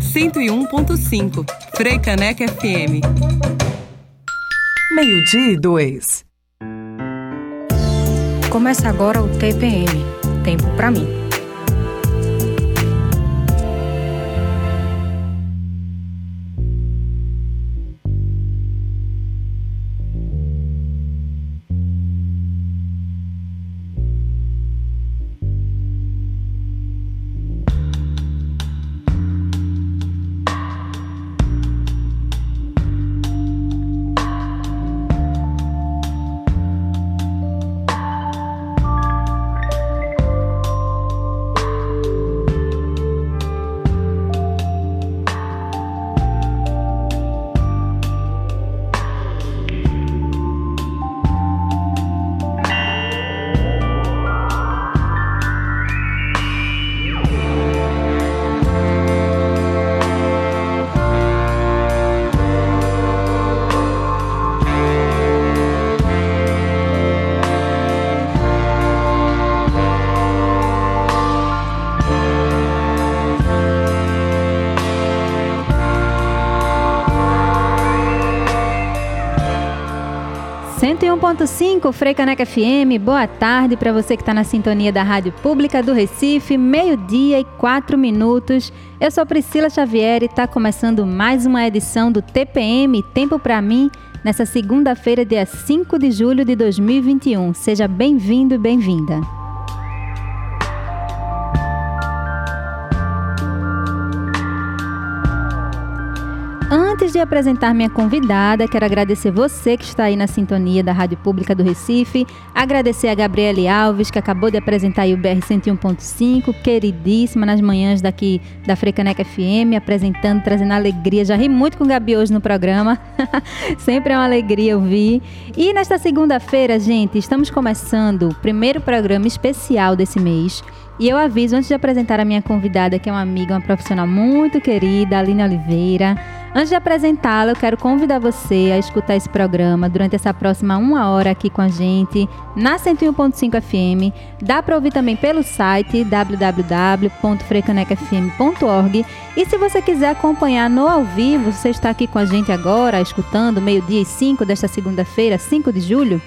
101.5 Frei Caneca FM. Meio-dia e dois. Começa agora o TPM Tempo para mim. 101.5 Freicaneca FM, boa tarde para você que está na sintonia da Rádio Pública do Recife, meio-dia e quatro minutos. Eu sou Priscila Xavier e está começando mais uma edição do TPM Tempo para mim, nessa segunda-feira, dia 5 de julho de 2021. Seja bem-vindo e bem-vinda. Apresentar minha convidada, quero agradecer você que está aí na sintonia da Rádio Pública do Recife, agradecer a Gabriele Alves, que acabou de apresentar o BR 101.5, queridíssima nas manhãs daqui da Frecaneca FM, apresentando, trazendo alegria. Já ri muito com o Gabi hoje no programa, sempre é uma alegria ouvir. E nesta segunda-feira, gente, estamos começando o primeiro programa especial desse mês. E eu aviso, antes de apresentar a minha convidada, que é uma amiga, uma profissional muito querida, Aline Oliveira, Antes de apresentá-la, eu quero convidar você a escutar esse programa durante essa próxima uma hora aqui com a gente na 101.5 FM. Dá para ouvir também pelo site www.frecanecfm.org. E se você quiser acompanhar no ao vivo, você está aqui com a gente agora, escutando meio-dia e 5 desta segunda-feira, 5 de julho.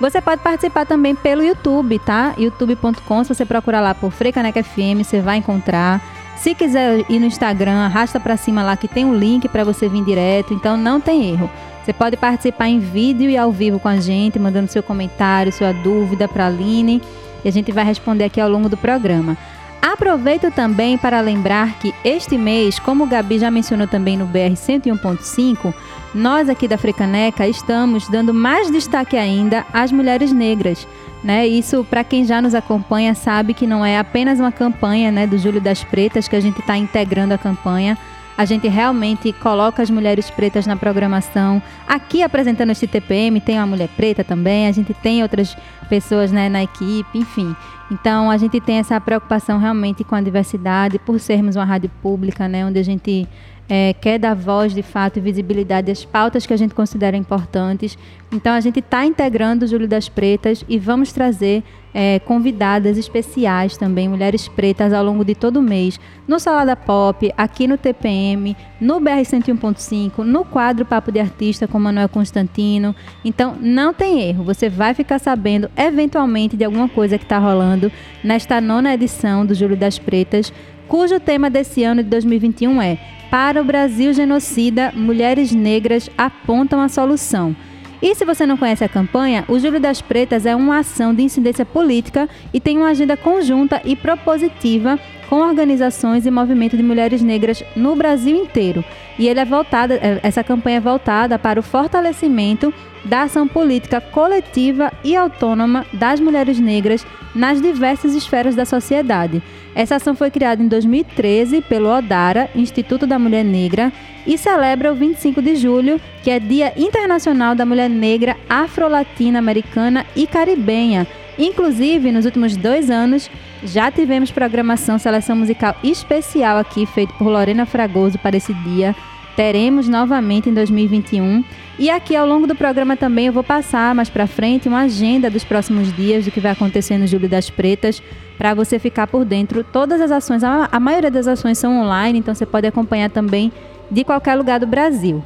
Você pode participar também pelo YouTube, tá? youtube.com, se você procurar lá por Frecaneca FM, você vai encontrar. Se quiser ir no Instagram, arrasta para cima lá que tem um link para você vir direto, então não tem erro. Você pode participar em vídeo e ao vivo com a gente, mandando seu comentário, sua dúvida para a Aline, e a gente vai responder aqui ao longo do programa. Aproveito também para lembrar que este mês, como o Gabi já mencionou também no BR 101.5, nós aqui da Frecaneca estamos dando mais destaque ainda às mulheres negras. Né? Isso, para quem já nos acompanha, sabe que não é apenas uma campanha né, do Júlio das Pretas que a gente está integrando a campanha. A gente realmente coloca as mulheres pretas na programação. Aqui apresentando este TPM, tem uma mulher preta também, a gente tem outras pessoas né, na equipe, enfim. Então a gente tem essa preocupação realmente com a diversidade, por sermos uma rádio pública, né, onde a gente é, quer dar voz de fato e visibilidade às pautas que a gente considera importantes. Então a gente está integrando o Júlio das Pretas e vamos trazer é, convidadas especiais também, mulheres pretas, ao longo de todo o mês, no Salada Pop, aqui no TPM, no BR 101.5, no quadro Papo de Artista com Manuel Constantino. Então não tem erro, você vai ficar sabendo eventualmente de alguma coisa que está rolando nesta nona edição do Júlio das Pretas, cujo tema desse ano de 2021 é para o Brasil genocida, mulheres negras apontam a solução. E se você não conhece a campanha, o Júlio das Pretas é uma ação de incidência política e tem uma agenda conjunta e propositiva com organizações e movimento de mulheres negras no Brasil inteiro. E ele é voltada, é, essa campanha é voltada para o fortalecimento da ação política coletiva e autônoma das mulheres negras nas diversas esferas da sociedade. Essa ação foi criada em 2013 pelo ODARA, Instituto da Mulher Negra, e celebra o 25 de julho, que é Dia Internacional da Mulher Negra Afro-Latina-Americana e Caribenha. Inclusive, nos últimos dois anos, já tivemos programação Seleção Musical especial aqui, feito por Lorena Fragoso para esse dia teremos novamente em 2021. E aqui ao longo do programa também eu vou passar mais para frente uma agenda dos próximos dias do que vai acontecer no Júlio das Pretas, para você ficar por dentro. Todas as ações, a, maioria das ações são online, então você pode acompanhar também de qualquer lugar do Brasil.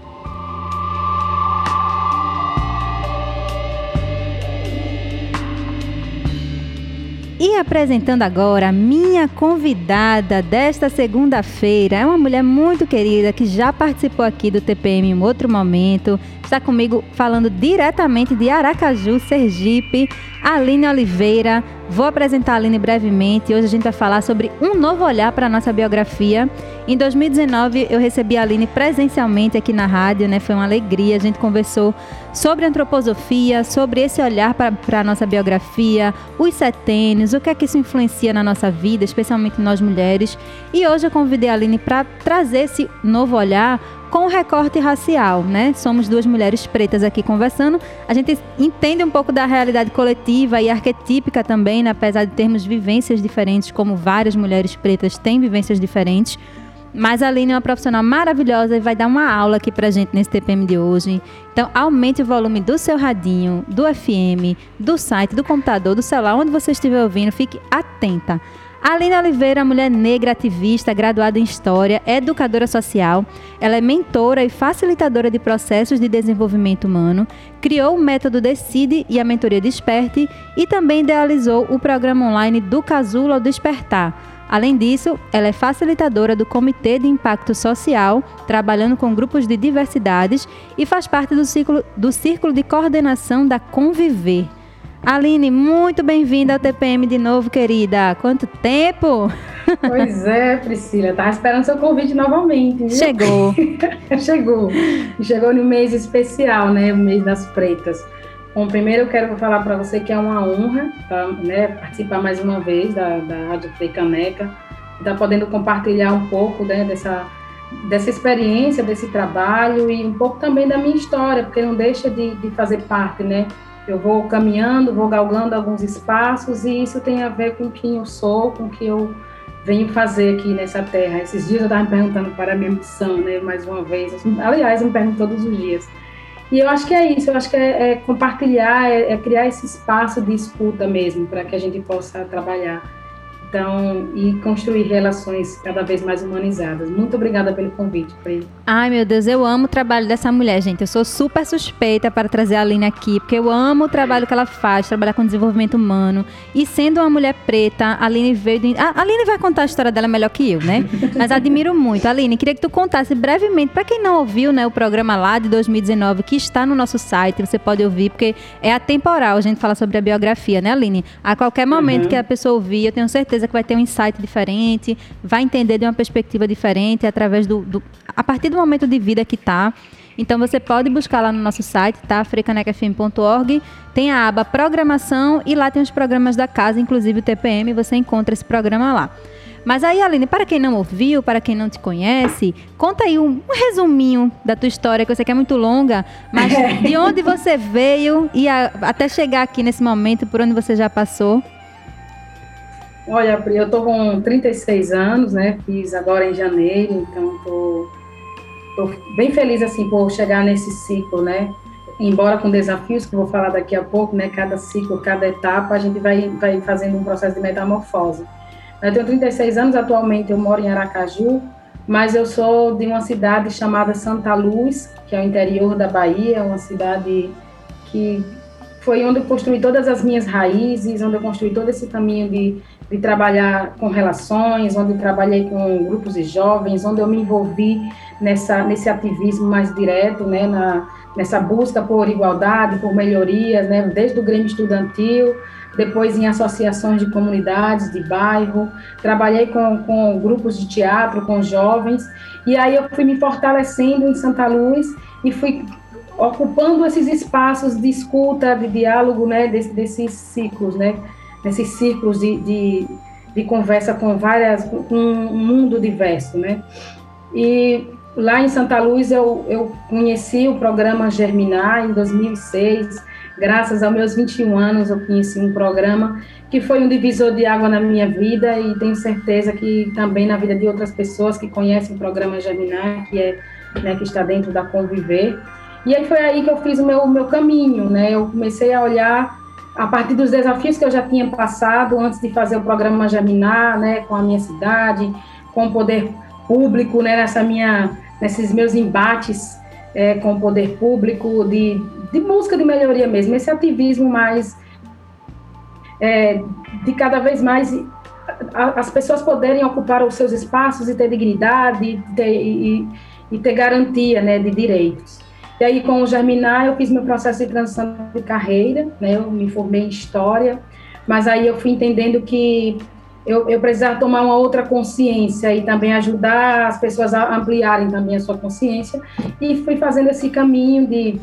E apresentando agora a minha convidada desta segunda-feira, é uma mulher muito querida que já participou aqui do TPM em outro momento. Está comigo falando diretamente de Aracaju, Sergipe, Aline Oliveira. Vou apresentar a Aline brevemente. Hoje a gente vai falar sobre um novo olhar para a nossa biografia. Em 2019 eu recebi a Aline presencialmente aqui na rádio, né? Foi uma alegria. A gente conversou sobre antroposofia, sobre esse olhar para a nossa biografia, os setênios, o que é que isso influencia na nossa vida, especialmente nós mulheres. E hoje eu convidei a Aline para trazer esse novo olhar com recorte racial, né? Somos duas mulheres pretas aqui conversando. A gente entende um pouco da realidade coletiva e arquetípica também, né? apesar de termos vivências diferentes, como várias mulheres pretas têm vivências diferentes. Mas a Aline é uma profissional maravilhosa e vai dar uma aula aqui pra gente nesse TPM de hoje. Então, aumente o volume do seu radinho, do FM, do site, do computador, do celular, onde você estiver ouvindo, fique atenta. Aline Oliveira, mulher negra, ativista, graduada em História, educadora social. Ela é mentora e facilitadora de processos de desenvolvimento humano, criou o método Decide e a mentoria Desperte e também idealizou o programa online do Casulo ao Despertar. Além disso, ela é facilitadora do Comitê de Impacto Social, trabalhando com grupos de diversidades e faz parte do, ciclo, do Círculo de Coordenação da Conviver Aline, muito bem-vinda ao TPM de novo, querida. Quanto tempo? Pois é, Priscila. Estava esperando seu convite novamente. Viu? Chegou. Chegou. Chegou no mês especial, né? O mês das pretas. Bom, primeiro eu quero falar para você que é uma honra tá, né, participar mais uma vez da, da Rádio Frei Caneca, estar tá podendo compartilhar um pouco né, dessa, dessa experiência, desse trabalho e um pouco também da minha história, porque não deixa de, de fazer parte, né? Eu vou caminhando, vou galgando alguns espaços e isso tem a ver com quem eu sou, com o que eu venho fazer aqui nessa terra. Esses dias eu estava me perguntando para a minha missão, né, mais uma vez. Aliás, eu me pergunto todos os dias. E eu acho que é isso, eu acho que é, é compartilhar, é, é criar esse espaço de escuta mesmo, para que a gente possa trabalhar então, e construir relações cada vez mais humanizadas. Muito obrigada pelo convite, Frei. Ai, meu Deus, eu amo o trabalho dessa mulher, gente. Eu sou super suspeita para trazer a Aline aqui, porque eu amo o trabalho que ela faz, trabalhar com desenvolvimento humano. E sendo uma mulher preta, a Aline veio. De... A Aline vai contar a história dela melhor que eu, né? Mas admiro muito. Aline, queria que tu contasse brevemente, para quem não ouviu, né, o programa lá de 2019, que está no nosso site, você pode ouvir, porque é atemporal a gente falar sobre a biografia, né, Aline? A qualquer momento uhum. que a pessoa ouvir, eu tenho certeza certeza que vai ter um insight diferente, vai entender de uma perspectiva diferente através do, do a partir do momento de vida que está. Então você pode buscar lá no nosso site, tá? frecanecafm.org, tem a aba programação e lá tem os programas da casa, inclusive o TPM, você encontra esse programa lá. Mas aí, Aline, para quem não ouviu, para quem não te conhece, conta aí um, um resuminho da tua história, que eu sei que é muito longa, mas de onde você veio e a, até chegar aqui nesse momento, por onde você já passou. Olha, eu tô com 36 anos, né? Fiz agora em janeiro, então tô, tô bem feliz assim por chegar nesse ciclo, né? Embora com desafios que eu vou falar daqui a pouco, né? Cada ciclo, cada etapa, a gente vai, vai fazendo um processo de metamorfose. Eu tenho 36 anos, atualmente eu moro em Aracaju, mas eu sou de uma cidade chamada Santa Luz, que é o interior da Bahia, uma cidade que foi onde eu construí todas as minhas raízes, onde eu construí todo esse caminho de de trabalhar com relações, onde trabalhei com grupos de jovens, onde eu me envolvi nessa, nesse ativismo mais direto, né, na, nessa busca por igualdade, por melhorias, né, desde o Grêmio Estudantil, depois em associações de comunidades, de bairro, trabalhei com, com grupos de teatro, com jovens, e aí eu fui me fortalecendo em Santa Luz e fui ocupando esses espaços de escuta, de diálogo, né, desse, desses ciclos, né, nesses círculos de, de, de, conversa com várias, com um mundo diverso, né? E lá em Santa Luz eu, eu conheci o programa Germinar em 2006, graças aos meus 21 anos, eu conheci um programa que foi um divisor de água na minha vida e tenho certeza que também na vida de outras pessoas que conhecem o programa Germinar, que é né, que está dentro da Conviver. E aí foi aí que eu fiz o meu, meu caminho, né? Eu comecei a olhar a partir dos desafios que eu já tinha passado antes de fazer o programa Germinar, né, com a minha cidade, com o poder público, né, nessa minha, nesses meus embates é, com o poder público, de, de busca de melhoria mesmo, esse ativismo mais, é, de cada vez mais as pessoas poderem ocupar os seus espaços e ter dignidade e ter, e, e ter garantia né, de direitos. E aí, com o Germinar, eu fiz meu processo de transição de carreira, né? Eu me formei em História, mas aí eu fui entendendo que eu, eu precisava tomar uma outra consciência e também ajudar as pessoas a ampliarem também a sua consciência. E fui fazendo esse caminho de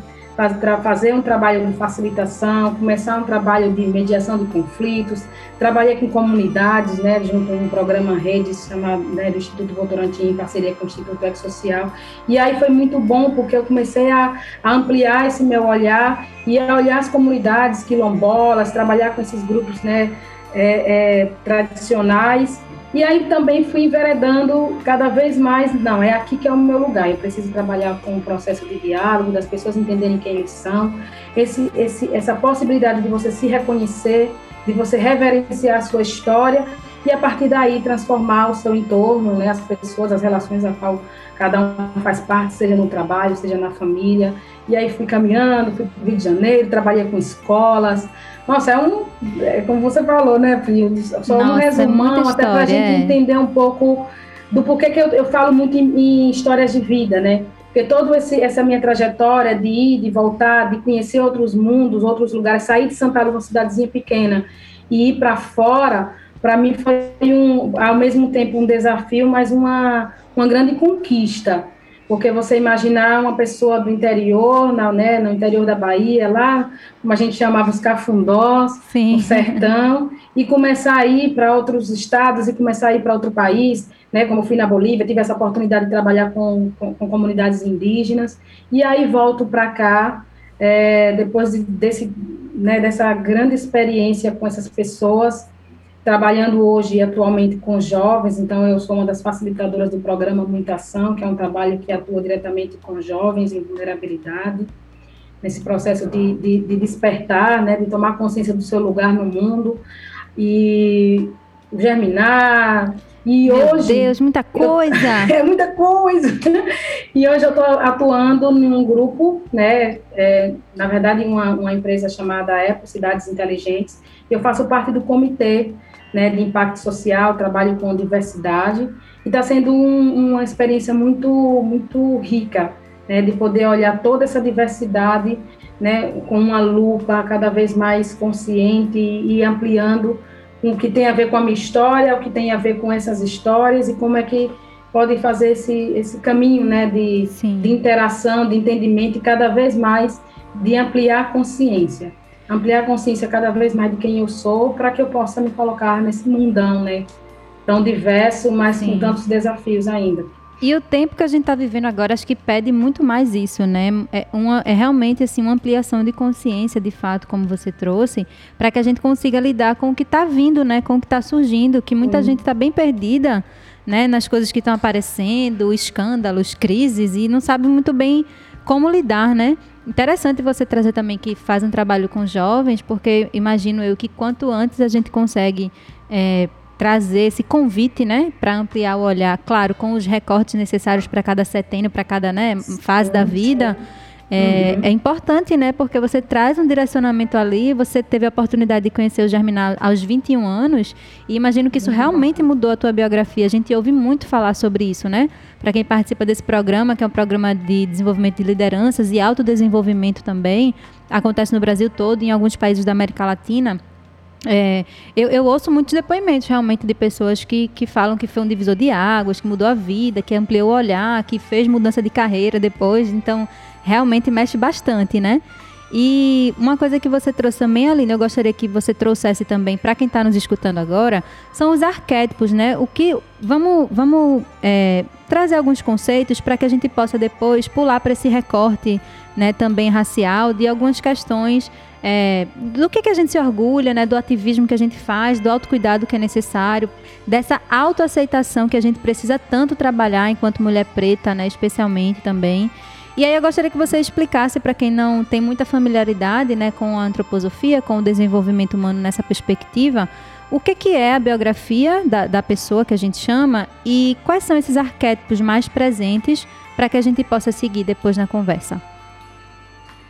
fazer um trabalho de facilitação, começar um trabalho de mediação de conflitos, trabalhei com comunidades, né, junto a um programa rede chamado né, do Instituto Votorantim, em parceria com o Instituto Eco Social, e aí foi muito bom porque eu comecei a, a, ampliar esse meu olhar e a olhar as comunidades quilombolas, trabalhar com esses grupos, né, é, é, tradicionais e aí também fui enveredando cada vez mais, não, é aqui que é o meu lugar, eu preciso trabalhar com o processo de diálogo, das pessoas entenderem quem eles são, esse, esse, essa possibilidade de você se reconhecer, de você reverenciar a sua história e a partir daí transformar o seu entorno, né, as pessoas, as relações a qual cada um faz parte, seja no trabalho, seja na família. E aí fui caminhando, fui para o Rio de Janeiro, trabalhei com escolas, nossa, é um. É como você falou, né, Pri? Só Nossa, um é resumão, é até para a gente é. entender um pouco do porquê que eu, eu falo muito em, em, histórias de vida, né? Porque toda essa minha trajetória de ir, de voltar, de conhecer outros mundos, outros lugares, sair de Santa Luz, uma cidadezinha pequena, e ir para fora, para mim foi um, ao mesmo tempo um desafio, mas uma, uma grande conquista porque você imaginar uma pessoa do interior, na, né, no interior da Bahia, lá, como a gente chamava os cafundós, Sim. o sertão, e começar a ir para outros estados e começar a ir para outro país, né, como fui na Bolívia, tive essa oportunidade de trabalhar com, com, com comunidades indígenas, e aí volto para cá, é, depois de, desse, né, dessa grande experiência com essas pessoas, trabalhando hoje atualmente com jovens, então eu sou uma das facilitadoras do programa Muita Ação, que é um trabalho que atua diretamente com jovens em vulnerabilidade, nesse processo de, de, de despertar, né, de tomar consciência do seu lugar no mundo e germinar. E Meu hoje. Deus, muita coisa! Eu, é muita coisa! E hoje eu estou atuando num grupo, né, é, na verdade, em uma, uma empresa chamada Apple Cidades Inteligentes. Eu faço parte do comitê né, de impacto social, trabalho com diversidade, e está sendo um, uma experiência muito, muito rica, né, de poder olhar toda essa diversidade né, com uma lupa cada vez mais consciente e, ampliando o que tem a ver com a minha história, o que tem a ver com essas histórias e como é que pode fazer esse, esse caminho né, de, de interação, de entendimento e cada vez mais de ampliar a consciência ampliar a consciência cada vez mais de quem eu sou, para que eu possa me colocar nesse mundão, né? Tão diverso, mas Sim. com tantos desafios ainda. E o tempo que a gente está vivendo agora, acho que pede muito mais isso, né? É, uma, é realmente assim uma ampliação de consciência, de fato, como você trouxe, para que a gente consiga lidar com o que está vindo, né? Com o que está surgindo, que muita gente está bem perdida, né? Nas coisas que estão aparecendo, escândalos, crises e não sabe muito bem como lidar, né? Interessante você trazer também que faz um trabalho com jovens, porque imagino eu que quanto antes a gente consegue é, trazer esse convite, né, para ampliar o olhar, claro, com os recortes necessários para cada setênio, para cada né, fase da vida. É, uhum. é, importante, né? Porque você traz um direcionamento ali, você teve a oportunidade de conhecer o Germinal aos 21 anos, e imagino que isso realmente mudou a tua biografia. A gente ouve muito falar sobre isso, né? Para quem participa desse programa, que é um programa de desenvolvimento de lideranças e autodesenvolvimento também, acontece no Brasil todo, em alguns países da América Latina. É, eu, eu, ouço muitos depoimentos realmente de pessoas que, que falam que foi um divisor de águas, que mudou a vida, que ampliou o olhar, que fez mudança de carreira depois. Então, realmente mexe bastante, né? E uma coisa que você trouxe também, Aline, eu gostaria que você trouxesse também para quem está nos escutando agora, são os arquétipos, né? O que vamos, vamos é, trazer alguns conceitos para que a gente possa depois pular para esse recorte, né? Também racial de algumas questões é, do que, que a gente se orgulha, né? Do ativismo que a gente faz, do autocuidado que é necessário, dessa autoaceitação que a gente precisa tanto trabalhar enquanto mulher preta, né? Especialmente também. E aí eu gostaria que você explicasse para quem não tem muita familiaridade né, com a antroposofia, com o desenvolvimento humano nessa perspectiva, o que, que é a biografia da, da pessoa que a gente chama e quais são esses arquétipos mais presentes para que a gente possa seguir depois na conversa.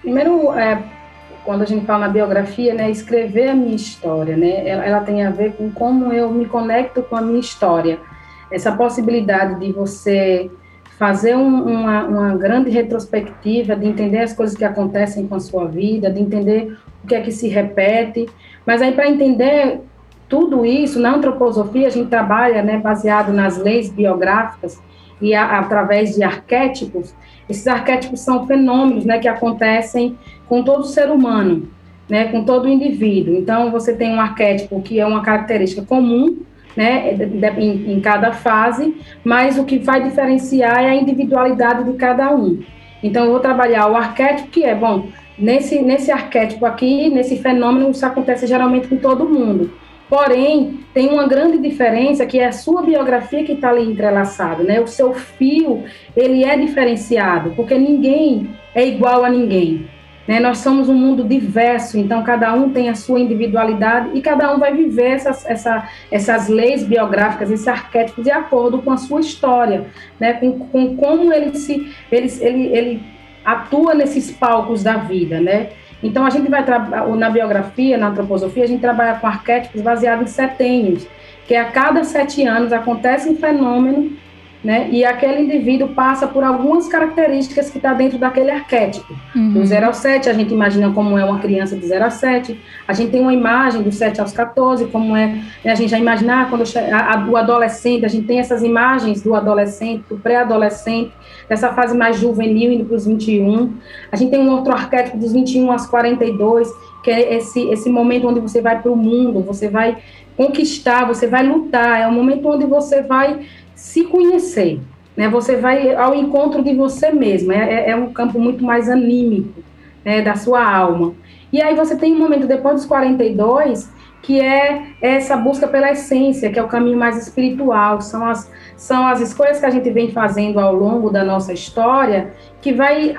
Primeiro, é, quando a gente fala na biografia, né, escrever a minha história, né, ela, ela tem a ver com como eu me conecto com a minha história. Essa possibilidade de você fazer um, uma, uma grande retrospectiva, de entender as coisas que acontecem com a sua vida, de entender o que é que se repete. Mas aí, para entender tudo isso, na antroposofia, a gente trabalha né, baseado nas leis biográficas e a, através de arquétipos. Esses arquétipos são fenômenos né, que acontecem com todo ser humano, né, com todo indivíduo. Então, você tem um arquétipo que é uma característica comum né, em, em cada fase, mas o que vai diferenciar é a individualidade de cada um. Então, eu vou trabalhar o arquétipo, que é, bom, nesse, nesse arquétipo aqui, nesse fenômeno, isso acontece geralmente com todo mundo. Porém, tem uma grande diferença que é a sua biografia que está ali entrelaçada, né? O seu fio, ele é diferenciado, porque ninguém é igual a ninguém. Né? Nós somos um mundo diverso, então cada um tem a sua individualidade e cada um vai viver essas, essa, essas leis biográficas, esse arquétipo de acordo com a sua história, né? com, com como ele, se, ele, ele, ele atua nesses palcos da vida. Né? Então a gente vai na biografia, na antroposofia, a gente trabalha com arquétipos baseados em setênios, que a cada sete anos acontece um fenômeno né? E aquele indivíduo passa por algumas características que está dentro daquele arquétipo. Uhum. Do 0 ao 7, a gente imagina como é uma criança de 0 a 7, a gente tem uma imagem do 7 aos 14, como é, né? a gente já imagina quando a, a, do adolescente, a gente tem essas imagens do adolescente, do pré-adolescente, dessa fase mais juvenil indo para os 21. A gente tem um outro arquétipo dos 21 aos 42, que é esse, esse momento onde você vai para o mundo, você vai conquistar, você vai lutar, é o momento onde você vai se conhecer. Né? Você vai ao encontro de você mesmo. É, é, é um campo muito mais anímico né, da sua alma. E aí você tem um momento depois dos 42 que é essa busca pela essência, que é o caminho mais espiritual, são as, são as escolhas que a gente vem fazendo ao longo da nossa história, que vai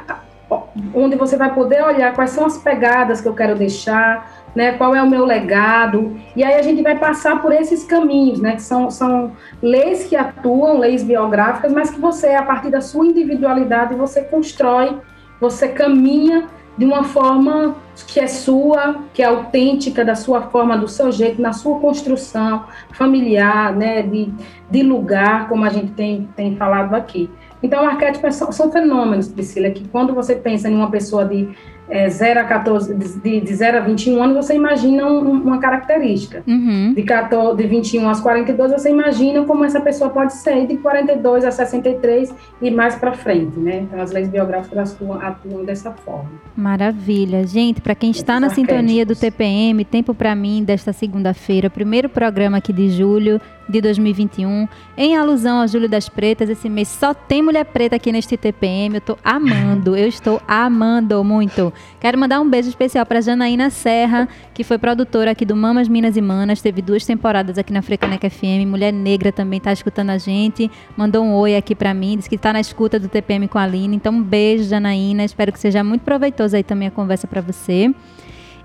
onde você vai poder olhar quais são as pegadas que eu quero deixar, né, qual é o meu legado, e aí a gente vai passar por esses caminhos, né, que são, são leis que atuam, leis biográficas, mas que você, a partir da sua individualidade, você constrói, você caminha de uma forma que é sua, que é autêntica, da sua forma, do seu jeito, na sua construção familiar, né, de, de lugar, como a gente tem, tem falado aqui. Então, arquétipos são, são fenômenos, Priscila, que quando você pensa em uma pessoa de é, 0 a 14, de, de 0 a 21 anos, você imagina um, uma característica. Uhum. De, 14, de 21 aos 42, você imagina como essa pessoa pode ser de 42 a 63 e mais para frente, né? Então, as leis biográficas atuam, atuam dessa forma. Maravilha. Gente, para quem está Esses na arquétipos. sintonia do TPM, Tempo para mim, desta segunda-feira, primeiro programa aqui de julho, de 2021, em alusão ao Júlio das Pretas. Esse mês só tem mulher preta aqui neste TPM. Eu tô amando, eu estou amando muito. Quero mandar um beijo especial para Janaína Serra, que foi produtora aqui do Mamas Minas e Manas, teve duas temporadas aqui na Frecaneca FM. Mulher negra também tá escutando a gente, mandou um oi aqui para mim, disse que tá na escuta do TPM com a Aline. Então, um beijo, Janaína. Espero que seja muito proveitoso aí também a conversa para você.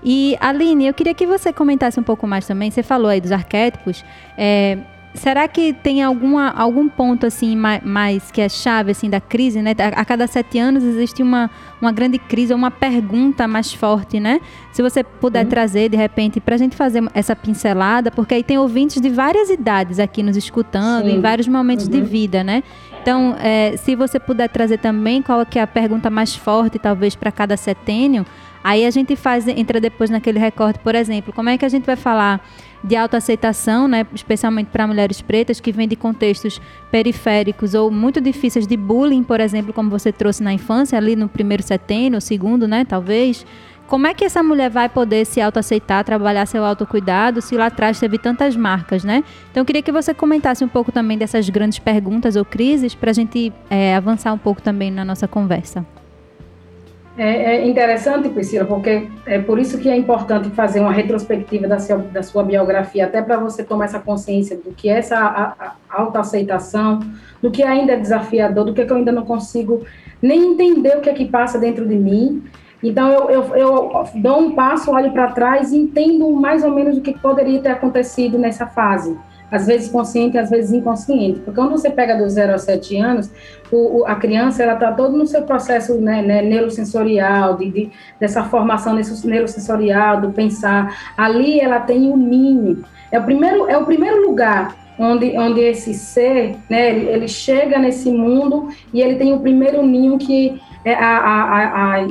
E Aline, eu queria que você comentasse um pouco mais também. Você falou aí dos arquétipos. É, será que tem alguma, algum ponto assim mais, mais, que é chave assim da crise, né? A, a, cada sete anos existe uma, uma grande crise, uma pergunta mais forte, né? Se você puder uhum. trazer de repente para a gente fazer essa pincelada, porque aí tem ouvintes de várias idades aqui nos escutando, Sim. em vários momentos uhum. de vida, né? Então, é, se você puder trazer também qual que é a pergunta mais forte, talvez para cada setênio, aí a gente faz entra depois naquele recorte, por exemplo, como é que a gente vai falar de autoaceitação, né, especialmente para mulheres pretas que vêm de contextos periféricos ou muito difíceis de bullying, por exemplo, como você trouxe na infância, ali no primeiro setênio, segundo, né, talvez. como é que essa mulher vai poder se autoaceitar, trabalhar seu autocuidado, se lá atrás teve tantas marcas, né? Então eu queria que você comentasse um pouco também dessas grandes perguntas ou crises para a gente é, avançar um pouco também na nossa conversa. É, é, interessante, Priscila, porque é por isso que é importante fazer uma retrospectiva da sua, da sua biografia, até para você tomar essa consciência do que é essa autoaceitação, do que ainda é desafiador, do que, é que eu ainda não consigo nem entender o que é que passa dentro de mim. Então, eu, eu, eu dou um passo, olho para trás e entendo mais ou menos o que poderia ter acontecido nessa fase às vezes consciente, às vezes inconsciente. Porque quando você pega do 0 a 7 anos, o, o, a criança ela está todo no seu processo né, né, neurosensorial, de, de, dessa formação neurosensorial, do pensar. Ali ela tem um ninho. É o primeiro, é o primeiro lugar onde, onde esse ser, né, ele, ele chega nesse mundo e ele tem o primeiro ninho que é a, a, a a,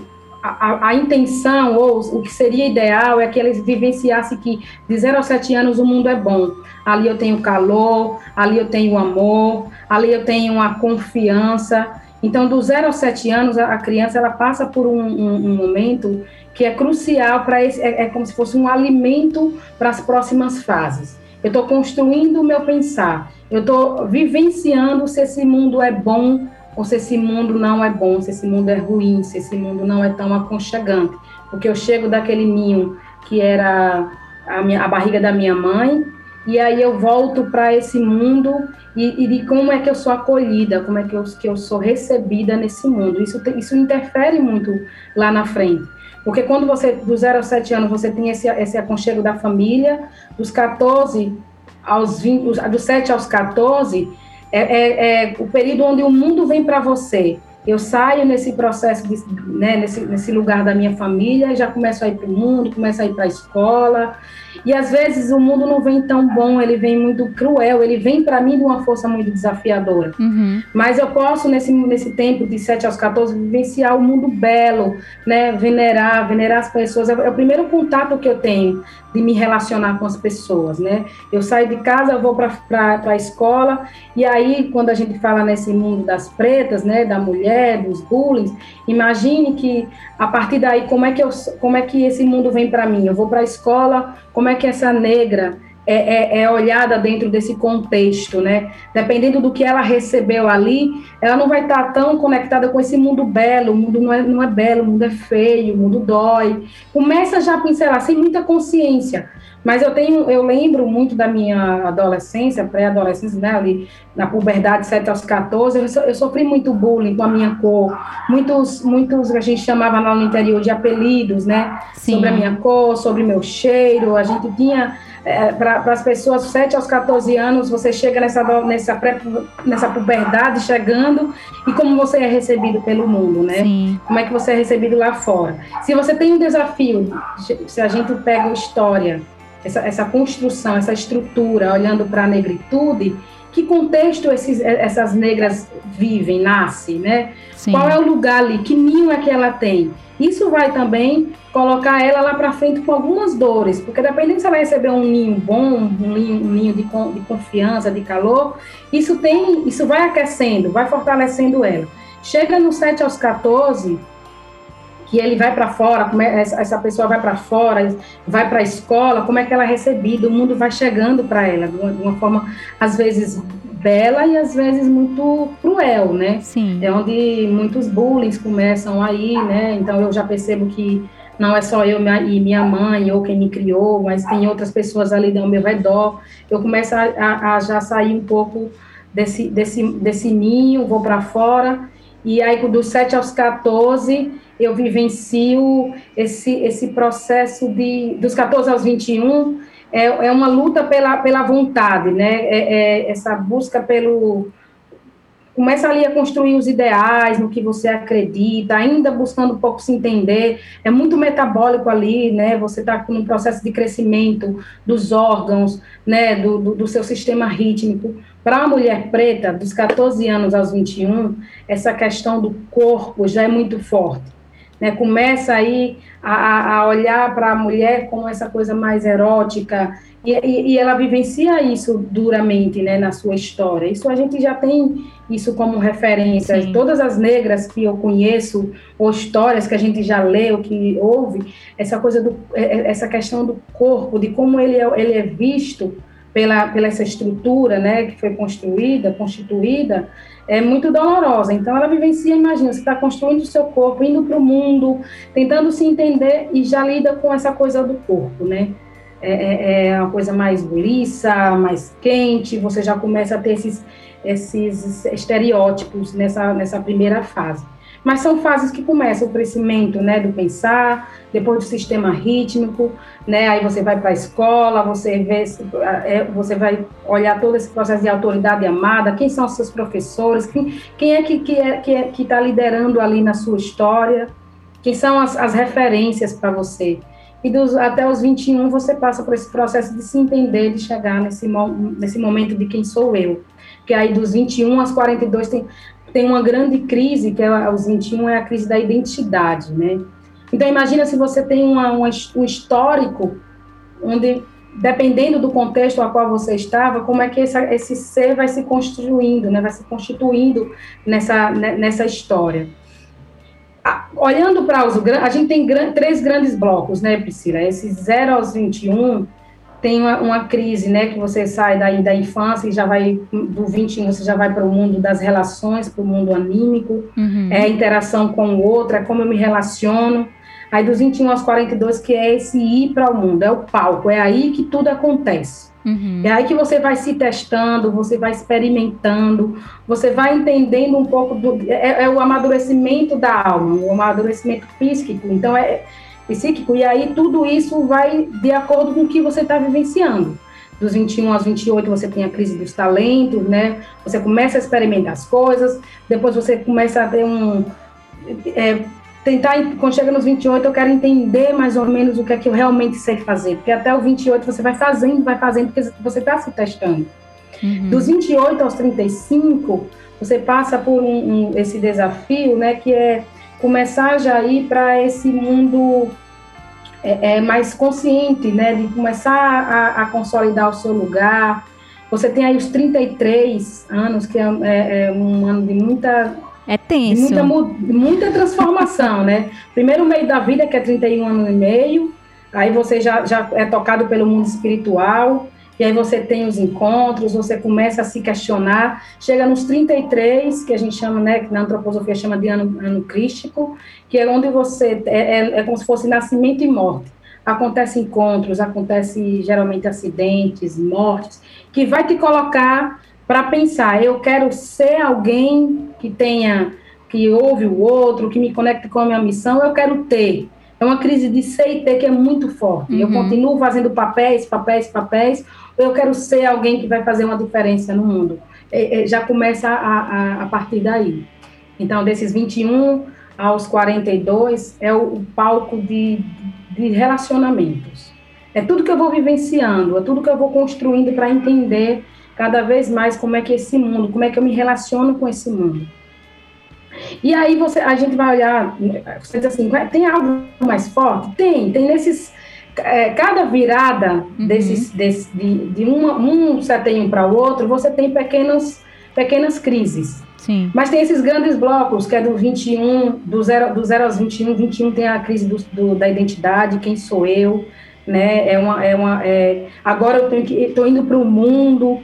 a, intenção ou o que seria ideal é que eles vivenciassem que de 0 a 7 anos o mundo é bom. Ali eu tenho calor, ali eu tenho amor, ali eu tenho a confiança. Então, do 0 aos 7 anos, a, criança ela passa por um, um, um momento que é crucial para esse, é, é como se fosse um alimento para as próximas fases. Eu estou construindo o meu pensar, eu estou vivenciando se esse mundo é bom ou se esse mundo não é bom, se esse mundo é ruim, se esse mundo não é tão aconchegante. Porque eu chego daquele ninho que era a, minha, a barriga da minha mãe, e aí eu volto para esse mundo e, e, de como é que eu sou acolhida, como é que eu, que eu sou recebida nesse mundo. Isso, isso interfere muito lá na frente. Porque quando você, dos 0 aos 7 anos, você tem esse, esse aconchego da família, dos 14 aos 20, dos 7 aos 14, é, é, é o período onde o mundo vem para você. Eu saio nesse processo, de, né, nesse, nesse lugar da minha família, já começo a ir para o mundo, começo a ir para a escola, e às vezes o mundo não vem tão bom, ele vem muito cruel, ele vem para mim de uma força muito desafiadora. Uhum. Mas eu posso, nesse, nesse tempo de 7 aos 14, vivenciar o mundo belo, né? Venerar, venerar as pessoas. É, o primeiro contato que eu tenho de me relacionar com as pessoas, né? Eu saio de casa, eu vou para a escola, e aí, quando a gente fala nesse mundo das pretas, né, da mulher, dos bullying, imagine que a partir daí, como é que, eu, como é que esse mundo vem para mim? Eu vou para a escola, como é que essa negra é, é, é, olhada dentro desse contexto, né? Dependendo do que ela recebeu ali, ela não vai estar tão conectada com esse mundo belo, o mundo não é, não é belo, o mundo é feio, o mundo dói. Começa já a pincelar, sem muita consciência. Mas eu tenho, eu lembro muito da minha adolescência, pré-adolescência, né, ali na puberdade, 7 aos 14, eu, so, eu, sofri muito bullying com a minha cor, muitos, muitos a gente chamava lá no interior de apelidos, né, Sim. sobre a minha cor, sobre meu cheiro, a gente tinha é, para as pessoas 7 aos 14 anos, você chega nessa, nessa, pré, nessa puberdade chegando e como você é recebido pelo mundo, né? Sim. Como é que você é recebido lá fora. Se você tem um desafio, se a gente pega história, essa, essa construção, essa estrutura, olhando para a negritude, que contexto esses, essas negras vivem, nascem, né? Sim. Qual é o lugar ali? Que ninho é que ela tem? Isso vai também colocar ela lá para frente com algumas dores, porque dependendo se ela receber um ninho bom, um ninho, um ninho de, de, confiança, de calor, isso tem, isso vai aquecendo, vai fortalecendo ela. Chega no 7 aos 14, que ele vai para fora, como é, essa, pessoa vai para fora, vai para a escola, como é que ela é recebida, o mundo vai chegando para ela de uma, de uma, forma, às vezes, bela e às vezes muito cruel, né? Sim. É onde muitos bullying começam aí, né? Então eu já percebo que não é só eu e minha mãe ou quem me criou, mas tem outras pessoas ali ao meu redor. Eu começo a, a, a já sair um pouco desse, desse, desse ninho, vou para fora, e aí dos 7 aos 14 eu vivencio esse, esse processo de dos 14 aos 21 é, é uma luta pela, pela vontade, né? É, é essa busca pelo começa ali a construir os ideais no que você acredita, ainda buscando um pouco se entender, é muito metabólico ali, né, você está num processo de crescimento dos órgãos, né, do, do, do seu sistema rítmico, para a mulher preta, dos 14 anos aos 21, essa questão do corpo já é muito forte, né, começa aí a, a olhar para a mulher como essa coisa mais erótica, e, e, e, ela vivencia isso duramente, né, na sua história. Isso a gente já tem isso como referência. Sim. Todas as negras que eu conheço, ou histórias que a gente já leu, que ouve, essa coisa do, é, é, essa questão do corpo, de como ele é, ele é visto pela, pela essa estrutura, né, que foi construída, constituída, é muito dolorosa. Então, ela vivencia, imagina, você está construindo o seu corpo, indo para o mundo, tentando se entender e já lida com essa coisa do corpo, né? É, é, é uma coisa mais buliça, mais quente, você já começa a ter esses, esses estereótipos nessa, nessa primeira fase. Mas são fases que começam o crescimento, né, do pensar, depois do sistema rítmico, né, aí você vai para a escola, você vê, é, você vai olhar todo esse processo de autoridade amada, quem são os seus professores, quem, quem é que que é, que é, está liderando ali na sua história, quem são as, as referências para você. E dos, até os 21 você passa por esse processo de se entender, de chegar nesse, nesse momento de quem sou eu. Que aí dos 21 aos 42 tem tem uma grande crise, que é aos 21, é a crise da identidade, né? Então, imagina se você tem uma, uma, um histórico onde, dependendo do contexto a qual você estava, como é que esse, esse ser vai se construindo, né? Vai se constituindo nessa, né, nessa história. Olhando para os... A gente tem três grandes blocos, né, Priscila? Esses 0 aos 21 tem uma, uma, crise, né, que você sai daí da infância e já vai, do 21 você já vai para o mundo das relações, para o mundo anímico, uhum. é a interação com o outro, é como eu me relaciono. Aí dos 21 aos 42, que é esse ir para o mundo, é o palco, é aí que tudo acontece. Uhum. É aí que você vai se testando, você vai experimentando, você vai entendendo um pouco do. É, é o amadurecimento da alma, o amadurecimento físico. Então, é, psíquico, e aí tudo isso vai de acordo com o que você está vivenciando. Dos 21 aos 28 você tem a crise dos talentos, né? Você começa a experimentar as coisas, depois você começa a ter um. É, tentar, quando chega nos 28, eu quero entender mais ou menos o que é que eu realmente sei fazer, porque até o 28 você vai fazendo, vai fazendo, porque você está se testando. Uhum. Dos 28 aos 35, você passa por um, um, esse desafio, né, que é começar já a ir para esse mundo é, é, mais consciente, né, de começar a, a, consolidar o seu lugar. Você tem aí os 33 anos, que é, é, é um ano de muita é tenso. Muita, muita transformação, né? Primeiro meio da vida, que é 31 anos e meio, aí você já, já é tocado pelo mundo espiritual, e aí você tem os encontros, você começa a se questionar, chega nos 33, que a gente chama, né, que na antroposofia chama de ano, ano crístico, que é onde você, é, é, é como se fosse nascimento e morte. Acontecem encontros, acontece geralmente acidentes, mortes, que vai te colocar para pensar, eu quero ser alguém que tenha, que ouve o outro, que me conecte com a minha missão, eu quero ter. É uma crise de ser e ter que é muito forte. Uhum. Eu continuo fazendo papéis, papéis, papéis, eu quero ser alguém que vai fazer uma diferença no mundo. É, é, já começa a, a, a, partir daí. Então, desses 21 aos 42 é o, o palco de, de relacionamentos. É tudo que eu vou vivenciando, é tudo que eu vou construindo para entender cada vez mais como é que é esse mundo, como é que eu me relaciono com esse mundo. E aí você, a gente vai olhar, você diz assim, tem algo mais forte? Tem, tem nesses cada virada uhum. desses, desse, de, de uma, um setinho para o outro, você tem pequenas, pequenas crises. Sim. Mas tem esses grandes blocos, que é do 21, do 0, do 0 aos 21, 21 tem a crise do, do, da identidade, quem sou eu, né? É uma, é uma, é, agora eu estou indo para o mundo.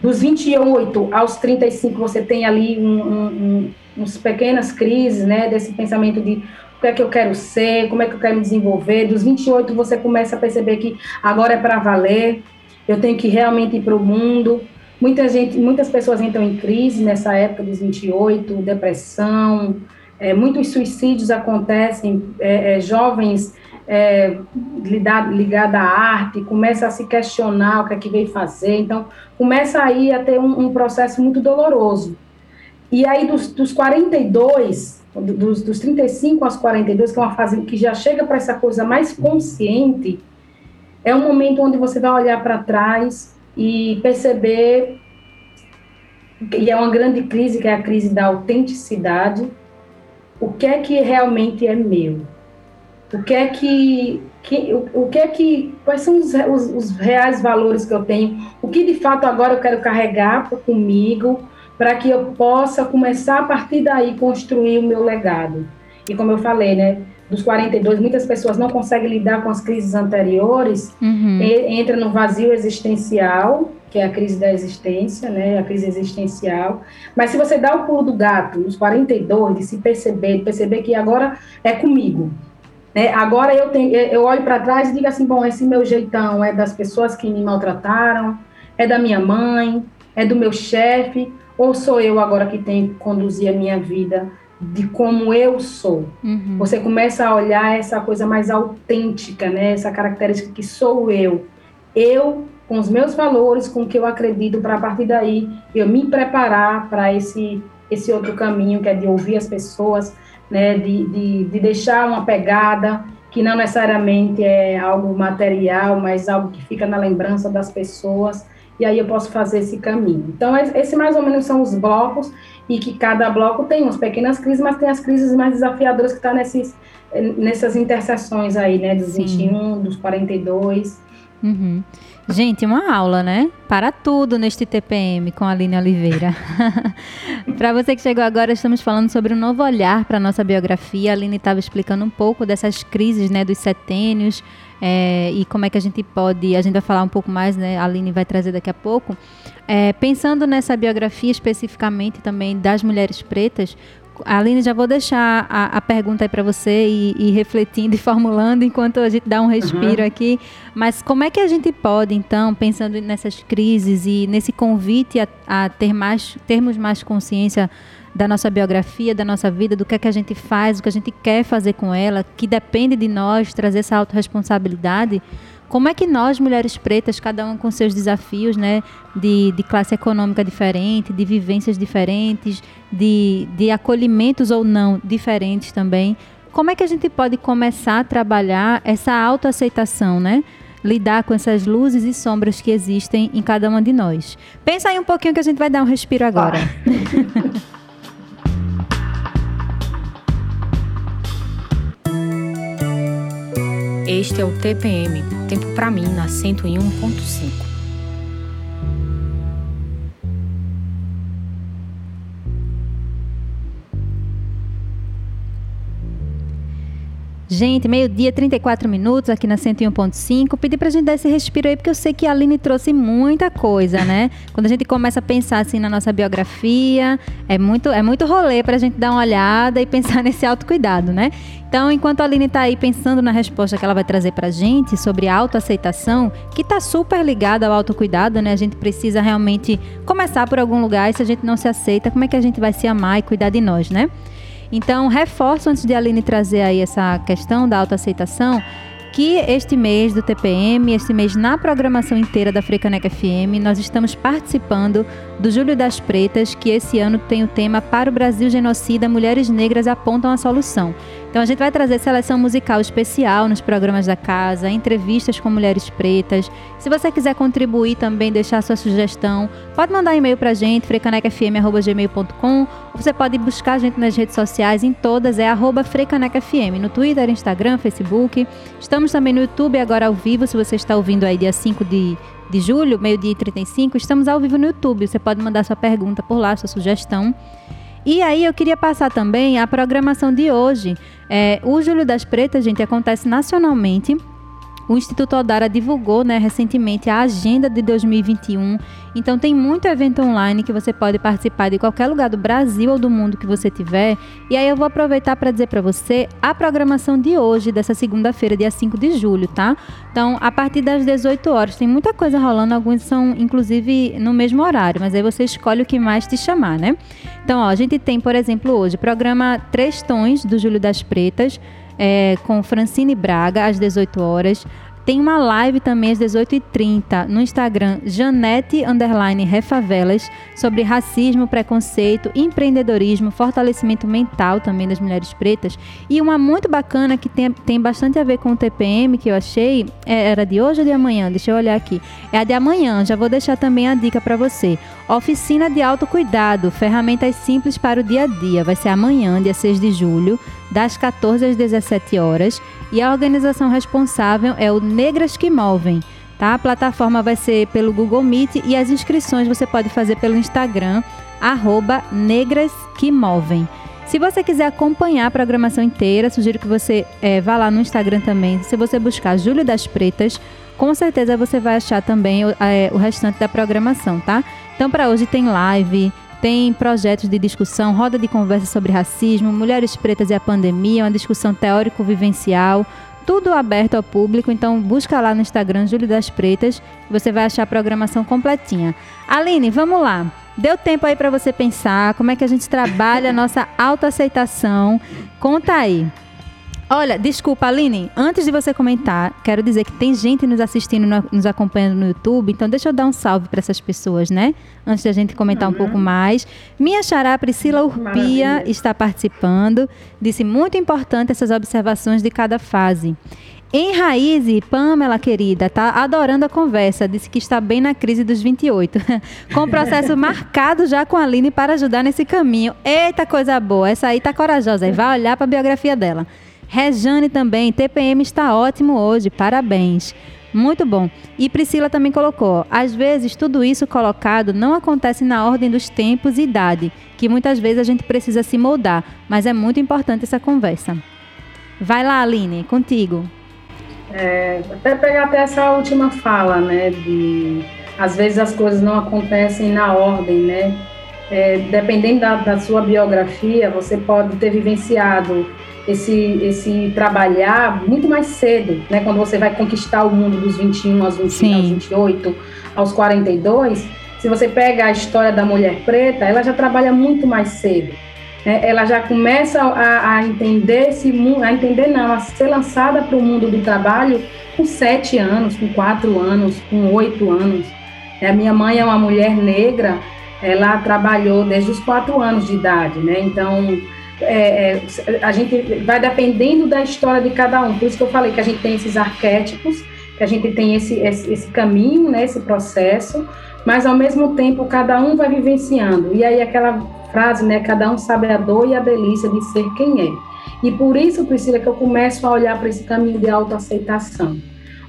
Dos 28 aos 35, você tem ali um, um, um, uns pequenas crises, né? Desse pensamento de que é que eu quero ser, como é que eu quero me desenvolver. Dos 28 você começa a perceber que agora é para valer, eu tenho que realmente ir para o mundo. Muita gente, muitas pessoas entram em crise nessa época dos 28, depressão, é, muitos suicídios acontecem, é, é, jovens é, ligados à arte, começa a se questionar o que é que veio fazer, então começa aí a ter um, um processo muito doloroso. E aí dos, dos 42 dos, dos 35 aos 42, que é uma fase que já chega para essa coisa mais consciente, é um momento onde você vai olhar para trás e perceber, e é uma grande crise, que é a crise da autenticidade, o que é que realmente é meu. o que é que, que o, o, que é que quais são os, os, os, reais valores que eu tenho, o que de fato agora eu quero carregar comigo para que eu possa começar a partir daí construir o meu legado. E como eu falei, né, dos 42, muitas pessoas não conseguem lidar com as crises anteriores, uhum. entra no vazio existencial, que é a crise da existência, né, a crise existencial. Mas se você dá o pulo do gato nos 42, de se perceber, de perceber que agora é comigo, né? Agora eu, tenho, eu olho para trás e digo assim, bom, esse meu jeitão é das pessoas que me maltrataram, é da minha mãe, é do meu chefe, ou sou eu agora que tenho que conduzir a minha vida de como eu sou? Uhum. Você começa a olhar essa coisa mais autêntica, né? Essa característica que sou eu. Eu com os meus valores, com o que eu acredito, para a partir daí eu me preparar para esse esse outro caminho que é de ouvir as pessoas, né, de, de, de deixar uma pegada que não necessariamente é algo material, mas algo que fica na lembrança das pessoas, e aí eu posso fazer esse caminho. Então, esse mais ou menos são os blocos, e que cada bloco tem umas pequenas crises, mas tem as crises mais desafiadoras que estão tá nesses, nessas interseções aí, né, dos Sim. 21, dos 42. Uhum. Gente, uma aula, né? Para tudo neste TPM com a Aline Oliveira. para você que chegou agora, estamos falando sobre um novo olhar para a nossa biografia. A Aline estava explicando um pouco dessas crises, né, dos setênios é, e como é que a gente pode. A gente vai falar um pouco mais, né? A Aline vai trazer daqui a pouco. É, pensando nessa biografia especificamente também das mulheres pretas, Aline, já vou deixar a, a pergunta aí para você e, e, refletindo e formulando enquanto a gente dá um respiro uhum. aqui. Mas como é que a gente pode, então, pensando nessas crises e nesse convite a, a ter mais, termos mais consciência da nossa biografia, da nossa vida, do que é que a gente faz, o que a gente quer fazer com ela, que depende de nós trazer essa autorresponsabilidade, como é que nós, mulheres pretas, cada uma com seus desafios, né, de, de classe econômica diferente, de vivências diferentes, de, de acolhimentos ou não diferentes também, como é que a gente pode começar a trabalhar essa autoaceitação, né? Lidar com essas luzes e sombras que existem em cada uma de nós. Pensa aí um pouquinho que a gente vai dar um respiro agora. Ah. Este é o TPM, Tempo para mim na 101.5. Gente, meio-dia, 34 minutos aqui na 101.5. Pedi pra gente dar esse respiro aí, porque eu sei que a Aline trouxe muita coisa, né? Quando a gente começa a pensar assim na nossa biografia, é muito, é muito rolê pra gente dar uma olhada e pensar nesse autocuidado, né? Então, enquanto a Aline tá aí pensando na resposta que ela vai trazer pra gente sobre autoaceitação, que tá super ligada ao autocuidado, né? A gente precisa realmente começar por algum lugar e se a gente não se aceita, como é que a gente vai se amar e cuidar de nós, né? Então, reforço antes de a Aline trazer aí essa questão da autoaceitação, que este mês do TPM, este mês na programação inteira da Frecaneca FM, nós estamos participando do Júlio das Pretas, que esse ano tem o tema Para o Brasil Genocida, Mulheres Negras apontam a solução. Então a gente vai trazer seleção musical especial nos programas da casa, entrevistas com mulheres pretas. Se você quiser contribuir também, deixar sua sugestão, pode mandar e-mail pra gente, frecanecafm.gmail.com ou você pode buscar a gente nas redes sociais, em todas é arroba frecanecafm, no Twitter, Instagram, Facebook. Estamos também no YouTube agora ao vivo, se você está ouvindo aí dia 5 de de julho, meio-dia e 35, estamos ao vivo no YouTube. Você pode mandar sua pergunta por lá, sua sugestão. E aí eu queria passar também a programação de hoje. É, o Júlio das Pretas, gente, acontece nacionalmente o Instituto Odara divulgou né, recentemente a agenda de 2021. Então tem muito evento online que você pode participar de qualquer lugar do Brasil ou do mundo que você tiver. E aí eu vou aproveitar para dizer para você a programação de hoje, dessa segunda-feira, dia 5 de julho, tá? Então, a partir das 18 horas, tem muita coisa rolando, alguns são inclusive no mesmo horário, mas aí você escolhe o que mais te chamar, né? Então, ó, a gente tem, por exemplo, hoje, programa Três Tons do Júlio das Pretas é, com Francine Braga, às 18 horas. Tem uma live também às 18h30 no Instagram, Janete Underline Refavelas, sobre racismo, preconceito, empreendedorismo, fortalecimento mental também das mulheres pretas. E uma muito bacana que tem, tem bastante a ver com o TPM, que eu achei, é, era de hoje ou de amanhã? Deixa eu olhar aqui. É a de amanhã, já vou deixar também a dica para você. Oficina de autocuidado, ferramentas simples para o dia a dia. Vai ser amanhã, dia 6 de julho, das 14 às 17 horas. E a organização responsável é o Negras que Movem. Tá? A plataforma vai ser pelo Google Meet e as inscrições você pode fazer pelo Instagram, arroba Negras que Movem. Se você quiser acompanhar a programação inteira, sugiro que você é, vá lá no Instagram também. Se você buscar Júlio das Pretas, com certeza você vai achar também o, é, o restante da programação, tá? Então, para hoje tem live, tem projetos de discussão, roda de conversa sobre racismo, mulheres pretas e a pandemia, uma discussão teórico-vivencial, tudo aberto ao público. Então, busca lá no Instagram Júlio das Pretas, você vai achar a programação completinha. Aline, vamos lá. Deu tempo aí para você pensar como é que a gente trabalha a nossa autoaceitação. Conta aí. Olha, desculpa, Aline, antes de você comentar, quero dizer que tem gente nos assistindo, nos acompanhando no YouTube, então deixa eu dar um salve para essas pessoas, né? Antes da gente comentar uhum. um pouco mais. Minha xará Priscila Urpia Maravilha. está participando, disse muito importante essas observações de cada fase. Em Raiz, Pamela, querida, tá adorando a conversa. Disse que está bem na crise dos 28. com o processo marcado já com a Aline para ajudar nesse caminho. Eita, coisa boa. Essa aí tá corajosa. Vai olhar para a biografia dela. Rejane também. TPM está ótimo hoje. Parabéns. Muito bom. E Priscila também colocou: às vezes tudo isso colocado não acontece na ordem dos tempos e idade, que muitas vezes a gente precisa se moldar, mas é muito importante essa conversa. Vai lá, Aline, contigo. É, até pegar até essa última fala, né, de às vezes as coisas não acontecem na ordem, né, é, dependendo da, da, sua biografia, você pode ter vivenciado esse, esse trabalhar muito mais cedo, né, quando você vai conquistar o mundo dos 21 aos, 20, aos 28, aos 42, se você pega a história da mulher preta, ela já trabalha muito mais cedo né, ela já começa a, a entender esse a entender não, a ser lançada para o mundo do trabalho com sete anos, com quatro anos, com oito anos. A minha mãe é uma mulher negra, ela trabalhou desde os quatro anos de idade, né? Então é, é, a gente vai dependendo da história de cada um. Por isso que eu falei que a gente tem esses arquétipos, que a gente tem esse, esse, esse caminho, né, esse processo, mas ao mesmo tempo cada um vai vivenciando. E aí aquela frase, né? Cada um sabe a dor e a delícia de ser quem é. E por isso, Priscila, que eu começo a olhar para esse caminho de autoaceitação.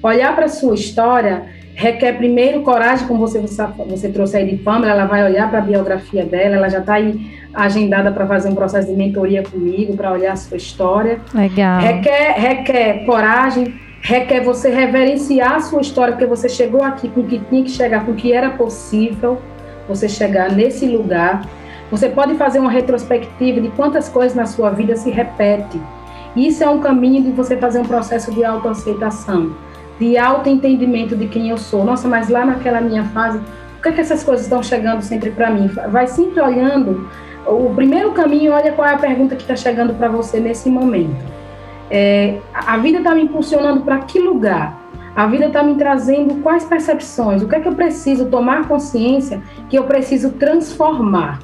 Olhar para a sua história requer primeiro coragem, como você, você trouxe aí de Pamela, ela vai olhar para a biografia dela, ela já está aí agendada para fazer um processo de mentoria comigo, para olhar a sua história. Legal. Requer, requer coragem, requer você reverenciar a sua história, porque você chegou aqui com o que tinha que chegar, com o que era possível você chegar nesse lugar. Você pode fazer uma retrospectiva de quantas coisas na sua vida se repete. Isso é um caminho de você fazer um processo de autoaceitação, de autoentendimento de quem eu sou. Nossa, mas lá naquela minha fase, por que, é que essas coisas estão chegando sempre para mim? Vai sempre olhando. O primeiro caminho, olha qual é a pergunta que está chegando para você nesse momento. É, a vida está me impulsionando para que lugar? A vida está me trazendo quais percepções? O que é que eu preciso tomar consciência que eu preciso transformar?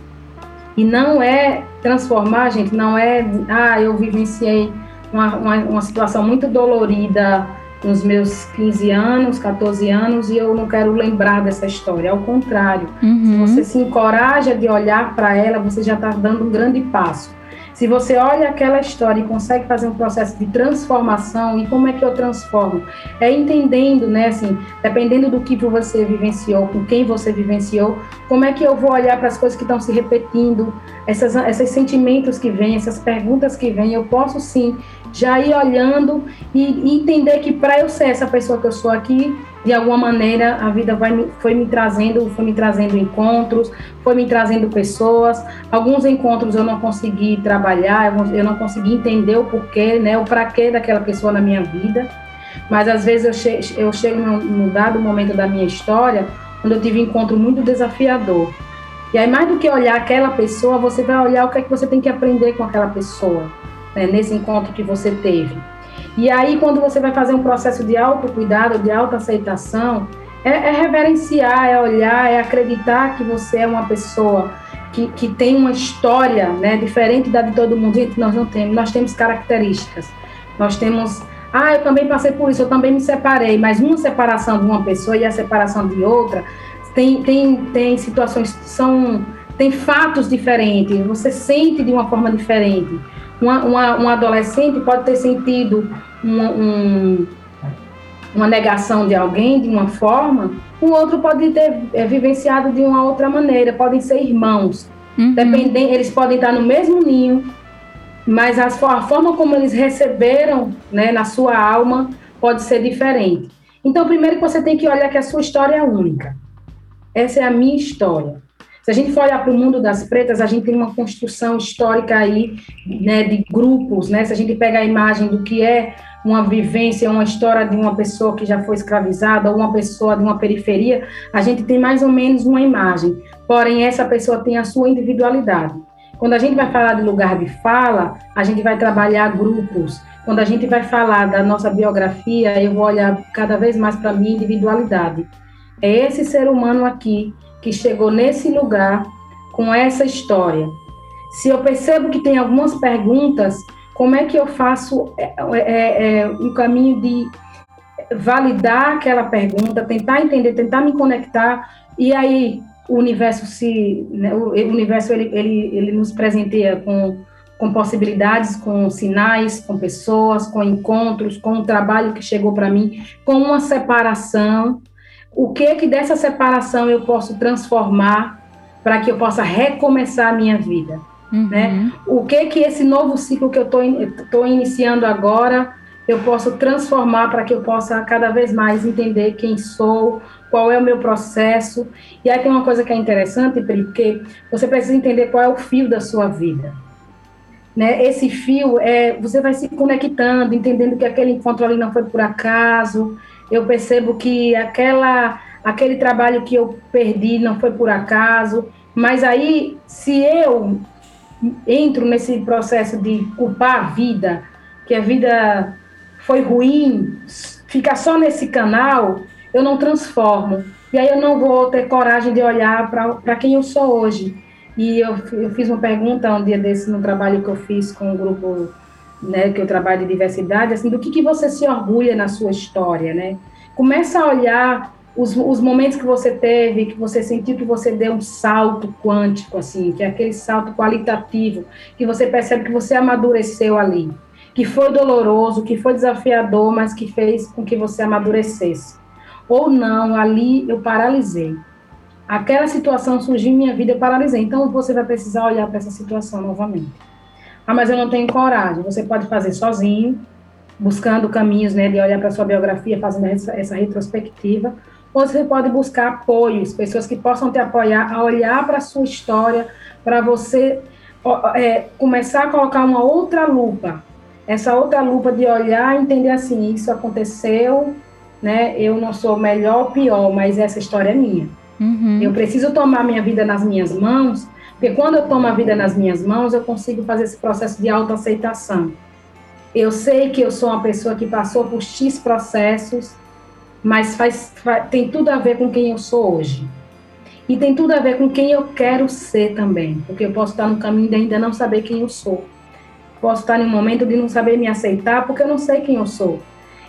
E não é transformar, gente, não é, ah, eu vivenciei uma, uma, uma situação muito dolorida nos meus 15 anos, 14 anos, e eu não quero lembrar dessa história. Ao contrário, uhum. se você se encoraja de olhar para ela, você já está dando um grande passo. Se você olha aquela história e consegue fazer um processo de transformação, e como é que eu transformo? É entendendo, né, assim, dependendo do que você vivenciou, com quem você vivenciou, como é que eu vou olhar para as coisas que estão se repetindo, essas, esses sentimentos que vêm, essas perguntas que vêm, eu posso sim já ir olhando e, entender que para eu ser essa pessoa que eu sou aqui, de alguma maneira a vida vai, foi me trazendo, foi me trazendo encontros, foi me trazendo pessoas. Alguns encontros eu não consegui trabalhar, eu não consegui entender o porquê, né, o para quê daquela pessoa na minha vida. Mas às vezes eu, che eu chego num dado momento da minha história, quando eu tive um encontro muito desafiador. E aí, mais do que olhar aquela pessoa, você vai olhar o que é que você tem que aprender com aquela pessoa, né, nesse encontro que você teve. E aí, quando você vai fazer um processo de autocuidado, de autoaceitação, é, é reverenciar, é olhar, é acreditar que você é uma pessoa que, que tem uma história né, diferente da de todo mundo. Gente, nós não temos, nós temos características. Nós temos, ah, eu também passei por isso, eu também me separei, mas uma separação de uma pessoa e a separação de outra tem, tem, tem situações, são, tem fatos diferentes, você sente de uma forma diferente. Uma, uma, um adolescente pode ter sentido uma, um, uma negação de alguém de uma forma, o outro pode ter é, vivenciado de uma outra maneira, podem ser irmãos. Uhum. Dependem, eles podem estar no mesmo ninho, mas a, a forma como eles receberam né, na sua alma pode ser diferente. Então, primeiro que você tem que olhar que a sua história é única. Essa é a minha história. Se a gente for olhar para o mundo das pretas, a gente tem uma construção histórica aí, né, de grupos, né? Se a gente pega a imagem do que é uma vivência, uma história de uma pessoa que já foi escravizada ou uma pessoa de uma periferia, a gente tem mais ou menos uma imagem. Porém, essa pessoa tem a sua individualidade. Quando a gente vai falar de lugar de fala, a gente vai trabalhar grupos. Quando a gente vai falar da nossa biografia, eu vou olhar cada vez mais para a minha individualidade. É esse ser humano aqui que chegou nesse lugar com essa história. Se eu percebo que tem algumas perguntas, como é que eu faço é, é, é, um caminho de validar aquela pergunta, tentar entender, tentar me conectar, e aí o universo se né, o universo ele, ele, ele nos presenteia com, com possibilidades, com sinais, com pessoas, com encontros, com um trabalho que chegou para mim, com uma separação. O que que dessa separação eu posso transformar para que eu possa recomeçar a minha vida, uhum. né? O que que esse novo ciclo que eu estou iniciando agora eu posso transformar para que eu possa cada vez mais entender quem sou, qual é o meu processo. E aí tem uma coisa que é interessante, porque você precisa entender qual é o fio da sua vida. Né? Esse fio, é, você vai se conectando, entendendo que aquele encontro ali não foi por acaso. Eu percebo que aquela, aquele trabalho que eu perdi não foi por acaso. Mas aí, se eu entro nesse processo de culpar a vida, que a vida foi ruim, ficar só nesse canal, eu não transformo. E aí eu não vou ter coragem de olhar para quem eu sou hoje. E eu, eu fiz uma pergunta um dia desse no trabalho que eu fiz com um grupo né, que eu trabalho de diversidade, assim, do que, que você se orgulha na sua história, né? Começa a olhar os, os momentos que você teve, que você sentiu que você deu um salto quântico, assim, que é aquele salto qualitativo, que você percebe que você amadureceu ali, que foi doloroso, que foi desafiador, mas que fez com que você amadurecesse ou não, ali eu paralisei. Aquela situação surgiu em minha vida, eu paralisei. Então você vai precisar olhar para essa situação novamente. Ah, mas eu não tenho coragem. Você pode fazer sozinho, buscando caminhos, né, de olhar para sua biografia, fazendo essa, essa retrospectiva, ou você pode buscar apoios, pessoas que possam te apoiar a olhar para a sua história, para você é, começar a colocar uma outra lupa, essa outra lupa de olhar e entender assim, isso aconteceu, né? Eu não sou melhor ou pior, mas essa história é minha. Uhum. Eu preciso tomar minha vida nas minhas mãos, porque quando eu tomo a vida nas minhas mãos, eu consigo fazer esse processo de autoaceitação. Eu sei que eu sou uma pessoa que passou por X processos, mas faz, faz, tem tudo a ver com quem eu sou hoje. E tem tudo a ver com quem eu quero ser também, porque eu posso estar no caminho de ainda não saber quem eu sou. Posso estar em um momento de não saber me aceitar, porque eu não sei quem eu sou.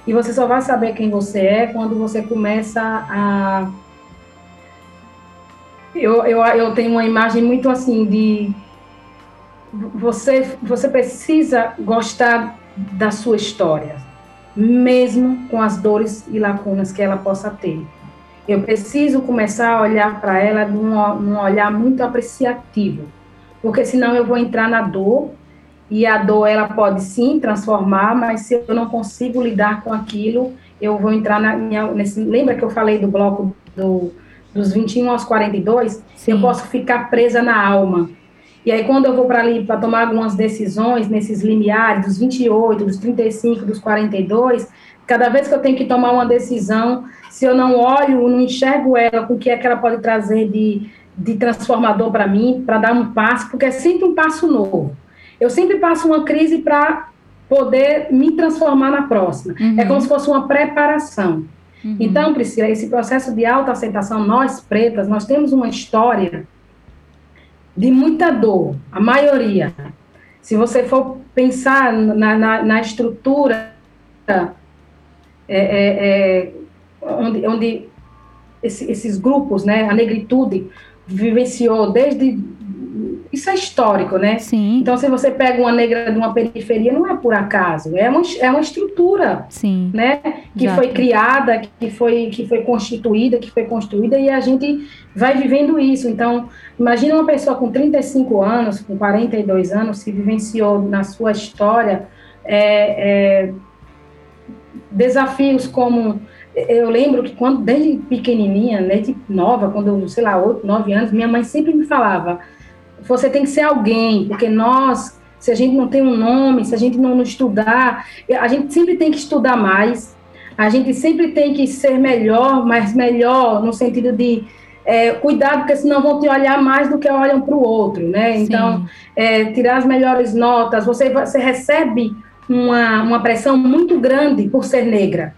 E você só vai saber quem você é quando você começa a. Eu, eu, eu tenho uma imagem muito assim de. Você, você precisa gostar da sua história, mesmo com as dores e lacunas que ela possa ter. Eu preciso começar a olhar para ela num, olhar muito apreciativo, porque senão eu vou entrar na dor e a dor ela pode sim transformar, mas se eu não consigo lidar com aquilo, eu vou entrar na minha. Nesse, lembra que eu falei do bloco do, dos 21 aos 42? Sim. Eu posso ficar presa na alma. E aí, quando eu vou para ali para tomar algumas decisões nesses limiares, dos 28, dos 35, dos 42, cada vez que eu tenho que tomar uma decisão, se eu não olho, não enxergo ela o que é que ela pode trazer de, de transformador para mim, para dar um passo, porque é sempre um passo novo. Eu sempre passo uma crise para poder me transformar na próxima. Uhum. É como se fosse uma preparação. Uhum. Então, Priscila, esse processo de autoaceitação, nós pretas, nós temos uma história de muita dor, a maioria. Se você for pensar na, na, na estrutura é, é, é, onde, onde esse, esses grupos, né, a negritude vivenciou desde isso é histórico, né? Sim. Então, se você pega uma negra de uma periferia, não é por acaso, é uma, é uma estrutura, Sim. né? Que Exato. foi criada, que foi, que foi constituída, que foi construída, e a gente vai vivendo isso. Então, imagina uma pessoa com 35 anos, com 42 anos, que vivenciou na sua história é, é, desafios como eu lembro que quando desde pequenininha, desde nova, quando eu, sei lá, 8, 9 anos, minha mãe sempre me falava: você tem que ser alguém, porque nós, se a gente não tem um nome, se a gente não, não estudar, a gente sempre tem que estudar mais, a gente sempre tem que ser melhor, mas melhor no sentido de é, cuidado, porque senão vão te olhar mais do que olham para o outro, né? Sim. Então, é, tirar as melhores notas, você, você recebe uma, uma pressão muito grande por ser negra.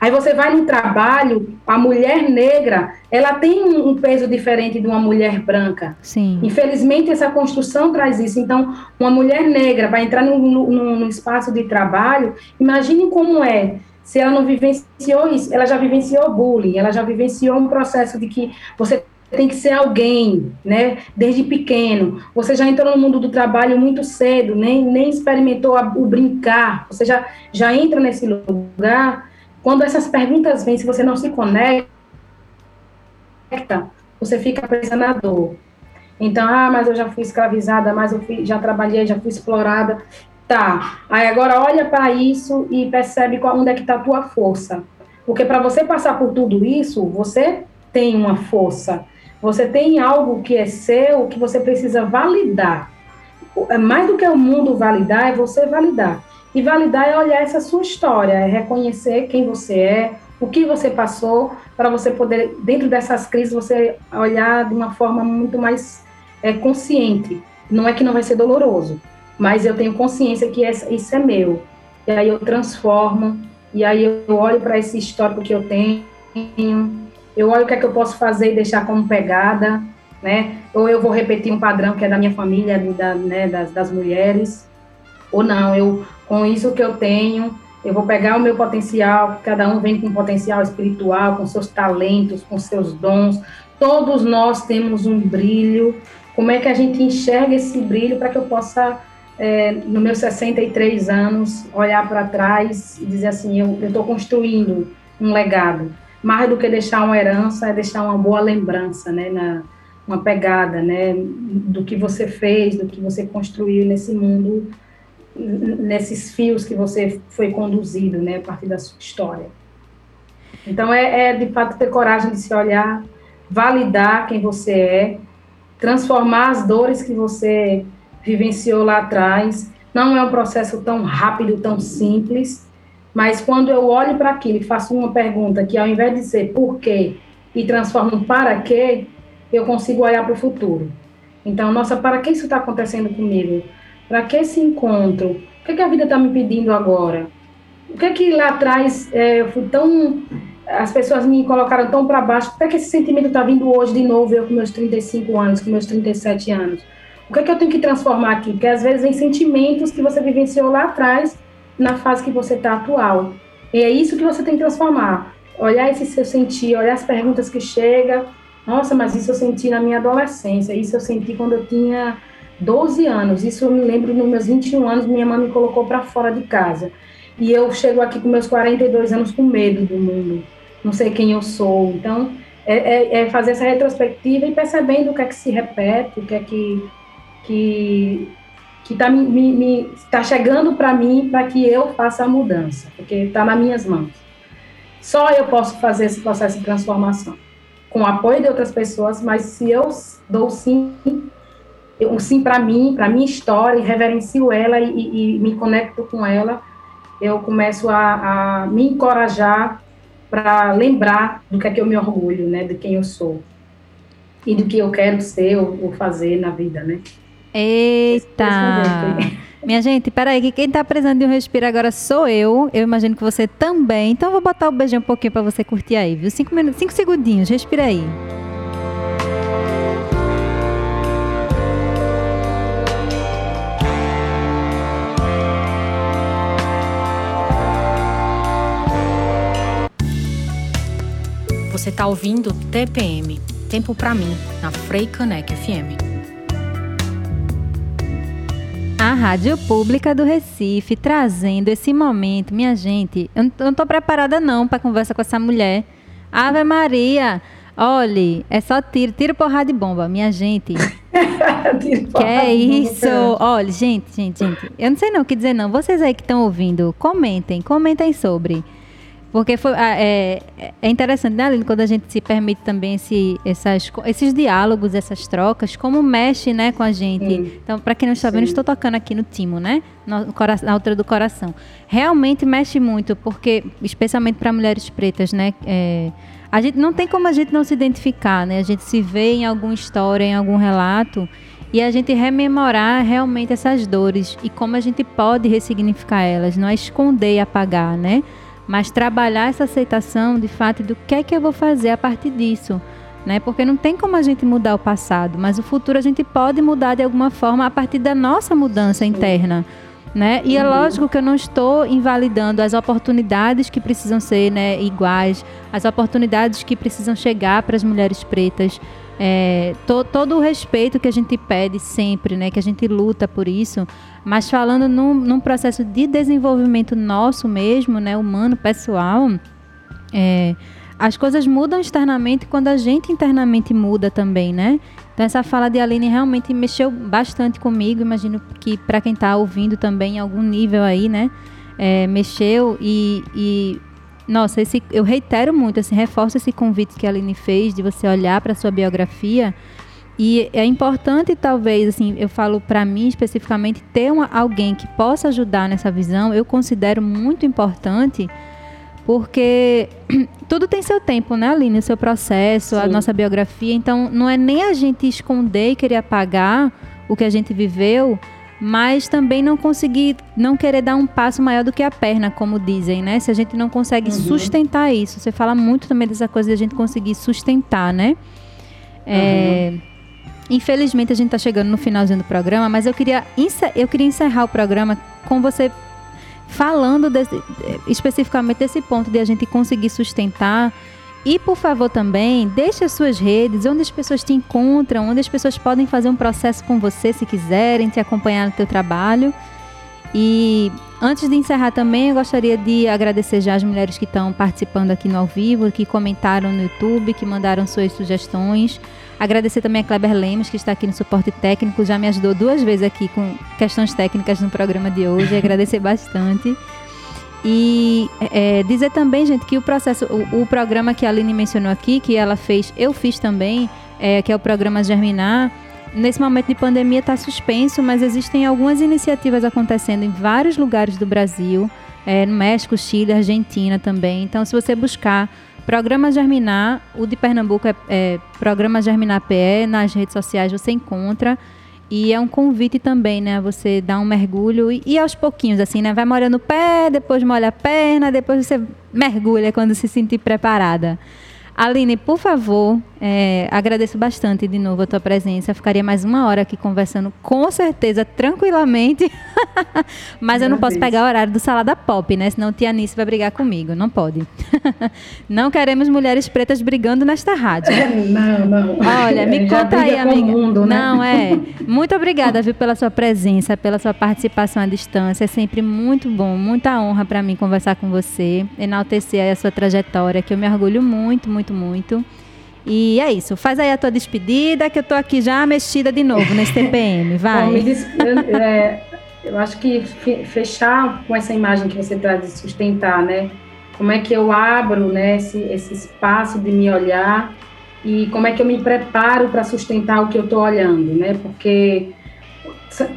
Aí você vai no trabalho, a mulher negra, ela tem um, peso diferente de uma mulher branca. Sim. Infelizmente, essa construção traz isso. Então, uma mulher negra vai entrar no espaço de trabalho, imagine como é se ela não vivenciou isso, ela já vivenciou bullying, ela já vivenciou um processo de que você tem que ser alguém, né? Desde pequeno. Você já entrou no mundo do trabalho muito cedo, nem, nem experimentou a, o brincar. Você já, já entra nesse lugar. Quando essas perguntas vêm, se você não se conecta, você fica presa na dor. Então, ah, mas eu já fui escravizada, mas eu fui, já trabalhei, já fui explorada. Tá. Aí agora olha para isso e percebe qual, onde é que está a tua força. Porque para você passar por tudo isso, você tem uma força. Você tem algo que é seu, que você precisa validar. É mais do que o mundo validar, é você validar. E validar é olhar essa sua história, é reconhecer quem você é, o que você passou, para você poder, dentro dessas crises, você olhar de uma forma muito mais é, consciente. Não é que não vai ser doloroso, mas eu tenho consciência que essa, isso é meu. E aí eu transformo, e aí eu olho para esse histórico que eu tenho, eu olho o que é que eu posso fazer e deixar como pegada, né? Ou eu vou repetir um padrão que é da minha família, da, né, das, das mulheres, ou não, eu com isso que eu tenho, eu vou pegar o meu potencial, cada um vem com um potencial espiritual, com seus talentos, com seus dons. Todos nós temos um brilho. Como é que a gente enxerga esse brilho para que eu possa, é, no meus 63 anos, olhar para trás e dizer assim: eu estou construindo um legado. Mais do que deixar uma herança, é deixar uma boa lembrança, né? Na, uma pegada, né? Do que você fez, do que você construiu nesse mundo nesses fios que você foi conduzido, né, a partir da sua história. Então, é, é, de fato ter coragem de se olhar, validar quem você é, transformar as dores que você vivenciou lá atrás. Não é um processo tão rápido, tão simples, mas quando eu olho para aquilo e faço uma pergunta que, ao invés de ser por quê e transformo para quê, eu consigo olhar para o futuro. Então, nossa, para que isso está acontecendo comigo? Para que esse encontro? O que, é que a vida está me pedindo agora? O que é que lá atrás é, eu fui tão. As pessoas me colocaram tão para baixo. Por que, é que esse sentimento está vindo hoje de novo, eu com meus 35 anos, com meus 37 anos? O que é que eu tenho que transformar aqui? Porque às vezes vem sentimentos que você vivenciou lá atrás, na fase que você está atual. E é isso que você tem que transformar. Olhar esse seu sentir, olhar as perguntas que chegam. Nossa, mas isso eu senti na minha adolescência, isso eu senti quando eu tinha 12 anos. Isso eu me lembro nos meus 21 anos, minha mãe me colocou para fora de casa. E eu chego aqui com meus 42 anos com medo do mundo. Não sei quem eu sou. Então, é, é, é fazer essa retrospectiva e percebendo o que é que se repete, o que é que que que está me, me, tá chegando para mim para que eu faça a mudança, porque está nas minhas mãos. Só eu posso fazer esse processo de transformação, com o apoio de outras pessoas, mas se eu dou sim um sim para mim, para minha história, e reverencio ela e, e, me conecto com ela, eu começo a, a me encorajar para lembrar do que é que eu me orgulho, né, de quem eu sou e do que eu quero ser ou, ou fazer na vida, né? Eita! Minha gente, peraí, que quem tá precisando de um respiro agora sou eu. Eu imagino que você também. Então eu vou botar o beijinho um pouquinho para você curtir aí, viu? Cinco, minutos, cinco segundinhos, respira aí. Você está ouvindo TPM, Tempo para mim, na Frei Caneca FM. A Rádio Pública do Recife trazendo esse momento. Minha gente, eu não estou preparada não para conversa com essa mulher. Ave Maria! Olhe, é só tiro, tiro porrada de bomba, minha gente. que é isso? Olha, gente, gente, gente. Eu não sei não o que dizer não. Vocês aí que estão ouvindo, comentem, comentem sobre. Porque foi, ah, é, é interessante, né, Aline, quando a gente se permite também esse, essas, esses diálogos, essas trocas, como mexe né, com a gente. Sim. Então, para quem não está vendo, estou tocando aqui no timo, né? No, na altura do coração. Realmente mexe muito, porque, especialmente para mulheres pretas, né? É, a gente não tem como a gente não se identificar, né? A gente se vê em alguma história, em algum relato, e a gente rememorar realmente essas dores e como a gente pode ressignificar elas, não é esconder e apagar, né? Mas trabalhar essa aceitação de fato do que é que eu vou fazer a partir disso. Né? Porque não tem como a gente mudar o passado, mas o futuro a gente pode mudar de alguma forma a partir da nossa mudança interna. Né? E é uhum. lógico que eu não estou invalidando as oportunidades que precisam ser né, iguais, as oportunidades que precisam chegar para as mulheres pretas, é, to, todo o respeito que a gente pede sempre, né, que a gente luta por isso, mas falando num, num processo de desenvolvimento nosso mesmo, né, humano, pessoal, é, as coisas mudam externamente quando a gente internamente muda também, né? Então essa fala de Aline realmente mexeu bastante comigo. Imagino que para quem está ouvindo também em algum nível aí, né, é, mexeu e, e nossa, esse, eu reitero muito, assim, reforço esse convite que a Aline fez de você olhar para sua biografia. E é importante, talvez, assim, eu falo para mim especificamente, ter uma, alguém que possa ajudar nessa visão, eu considero muito importante, porque tudo tem seu tempo, né, Aline? O seu processo, Sim. a nossa biografia. Então, não é nem a gente esconder e querer apagar o que a gente viveu, mas também não conseguir, não querer dar um passo maior do que a perna, como dizem, né? Se a gente não consegue uhum. sustentar isso, você fala muito também dessa coisa de a gente conseguir sustentar, né? É, uhum. Infelizmente a gente está chegando no finalzinho do programa, mas eu queria, eu queria encerrar o programa com você falando desse, especificamente desse ponto de a gente conseguir sustentar e, por favor, também, deixe as suas redes, onde as pessoas te encontram, onde as pessoas podem fazer um processo com você se quiserem, te acompanhar no teu trabalho. E antes de encerrar também, eu gostaria de agradecer já as mulheres que estão participando aqui no ao vivo, que comentaram no YouTube, que mandaram suas sugestões. Agradecer também a Kleber Lemos, que está aqui no suporte técnico, já me ajudou duas vezes aqui com questões técnicas no programa de hoje. Agradecer bastante. E é, dizer também, gente, que o processo, o, o, programa que a Aline mencionou aqui, que ela fez, eu fiz também, é, que é o programa Germinar, nesse momento de pandemia está suspenso, mas existem algumas iniciativas acontecendo em vários lugares do Brasil, é, no México, Chile, Argentina também. Então, se você buscar Programa Germinar, o de Pernambuco é, é Programa Germinar PE, nas redes sociais você encontra. E é um convite também, né? Você dar um mergulho e, e aos pouquinhos, assim, né? Vai molhando o pé, depois molha a perna, depois você mergulha quando se sentir preparada. Aline, por favor, é, agradeço bastante de novo a tua presença. Ficaria mais uma hora aqui conversando, com certeza, tranquilamente. Mas eu não posso pegar o horário do Salada Pop, né? Senão tia Anice vai brigar comigo. Não pode. não queremos mulheres pretas brigando nesta rádio. Não, não. Olha, me Já conta aí, amiga. Mundo, né? Não, é. Muito obrigada, viu, pela sua presença, pela sua participação à distância. É sempre muito bom, muita honra para mim conversar com você, enaltecer a sua trajetória, que eu me orgulho muito, muito, muito. E é isso. Faz aí a tua despedida, que eu tô aqui já mexida de novo nesse TPM. Vai. Bom, eu, é, eu acho que fechar com essa imagem que você traz de sustentar, né? Como é que eu abro né, esse, esse espaço de me olhar e como é que eu me preparo para sustentar o que eu estou olhando, né? Porque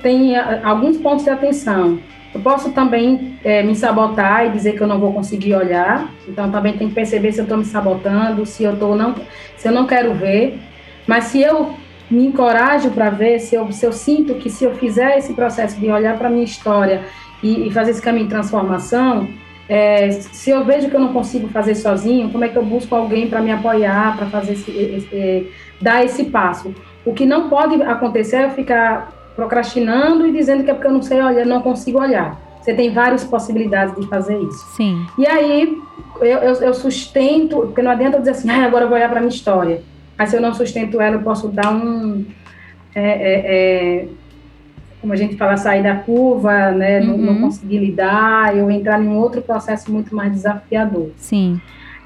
tem alguns pontos de atenção. Eu posso também é, me sabotar e dizer que eu não vou conseguir olhar. Então também tem que perceber se eu estou me sabotando, se eu tô não, se eu não quero ver. Mas se eu me encorajo para ver, se eu, se eu sinto que se eu fizer esse processo de olhar para minha história e, e, fazer esse caminho de transformação, é, se eu vejo que eu não consigo fazer sozinho, como é que eu busco alguém para me apoiar, para fazer esse, esse, dar esse passo? O que não pode acontecer é eu ficar procrastinando e dizendo que é porque eu não sei olhar, não consigo olhar. Você tem várias possibilidades de fazer isso. Sim. E aí, eu, eu, eu sustento, porque não adianta eu dizer assim, ah, agora eu vou olhar para a minha história. Mas se eu não sustento ela, eu posso dar um. É, é, é, como a gente fala, sair da curva, né? Uhum. Não, não, uhum. conseguir lidar, eu entrar em um outro processo muito mais desafiador. Sim.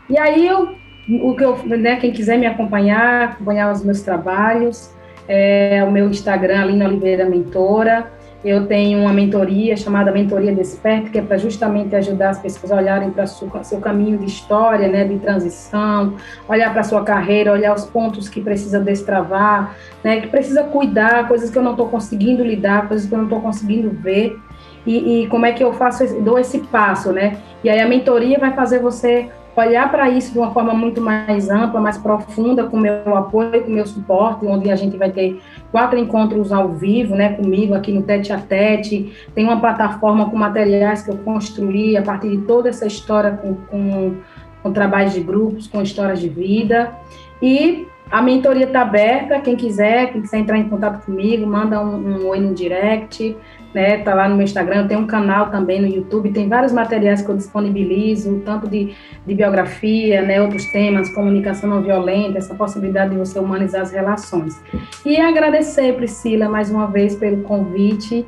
E aí eu, o que eu, né, quem quiser me acompanhar, acompanhar os meus trabalhos, é o meu Instagram, Alina Oliveira Mentora. Eu tenho uma mentoria chamada Mentoria Desperto, que é para justamente ajudar as pessoas a olharem para o seu caminho de história, né, de transição, olhar para a sua carreira, olhar os pontos que precisa destravar, né, que precisa cuidar, coisas que eu não estou conseguindo lidar, coisas que eu não estou conseguindo ver, e, e, como é que eu faço, dou esse passo, né? E aí a mentoria vai fazer você olhar para isso de uma forma muito mais ampla, mais profunda, com meu apoio, com meu suporte, onde a gente vai ter quatro encontros ao vivo, né, comigo aqui no Tete a Tete. Tem uma plataforma com materiais que eu construí a partir de toda essa história com, com, com trabalhos de grupos, com histórias de vida. E a mentoria está aberta, quem quiser, quem quiser entrar em contato comigo, manda um, um oi no direct, né? Tá lá no meu Instagram, tem um canal também no YouTube, tem vários materiais que eu disponibilizo, tanto de, de biografia, né? Outros temas, comunicação não violenta, essa possibilidade de você humanizar as relações. E agradecer, Priscila, mais uma vez pelo convite.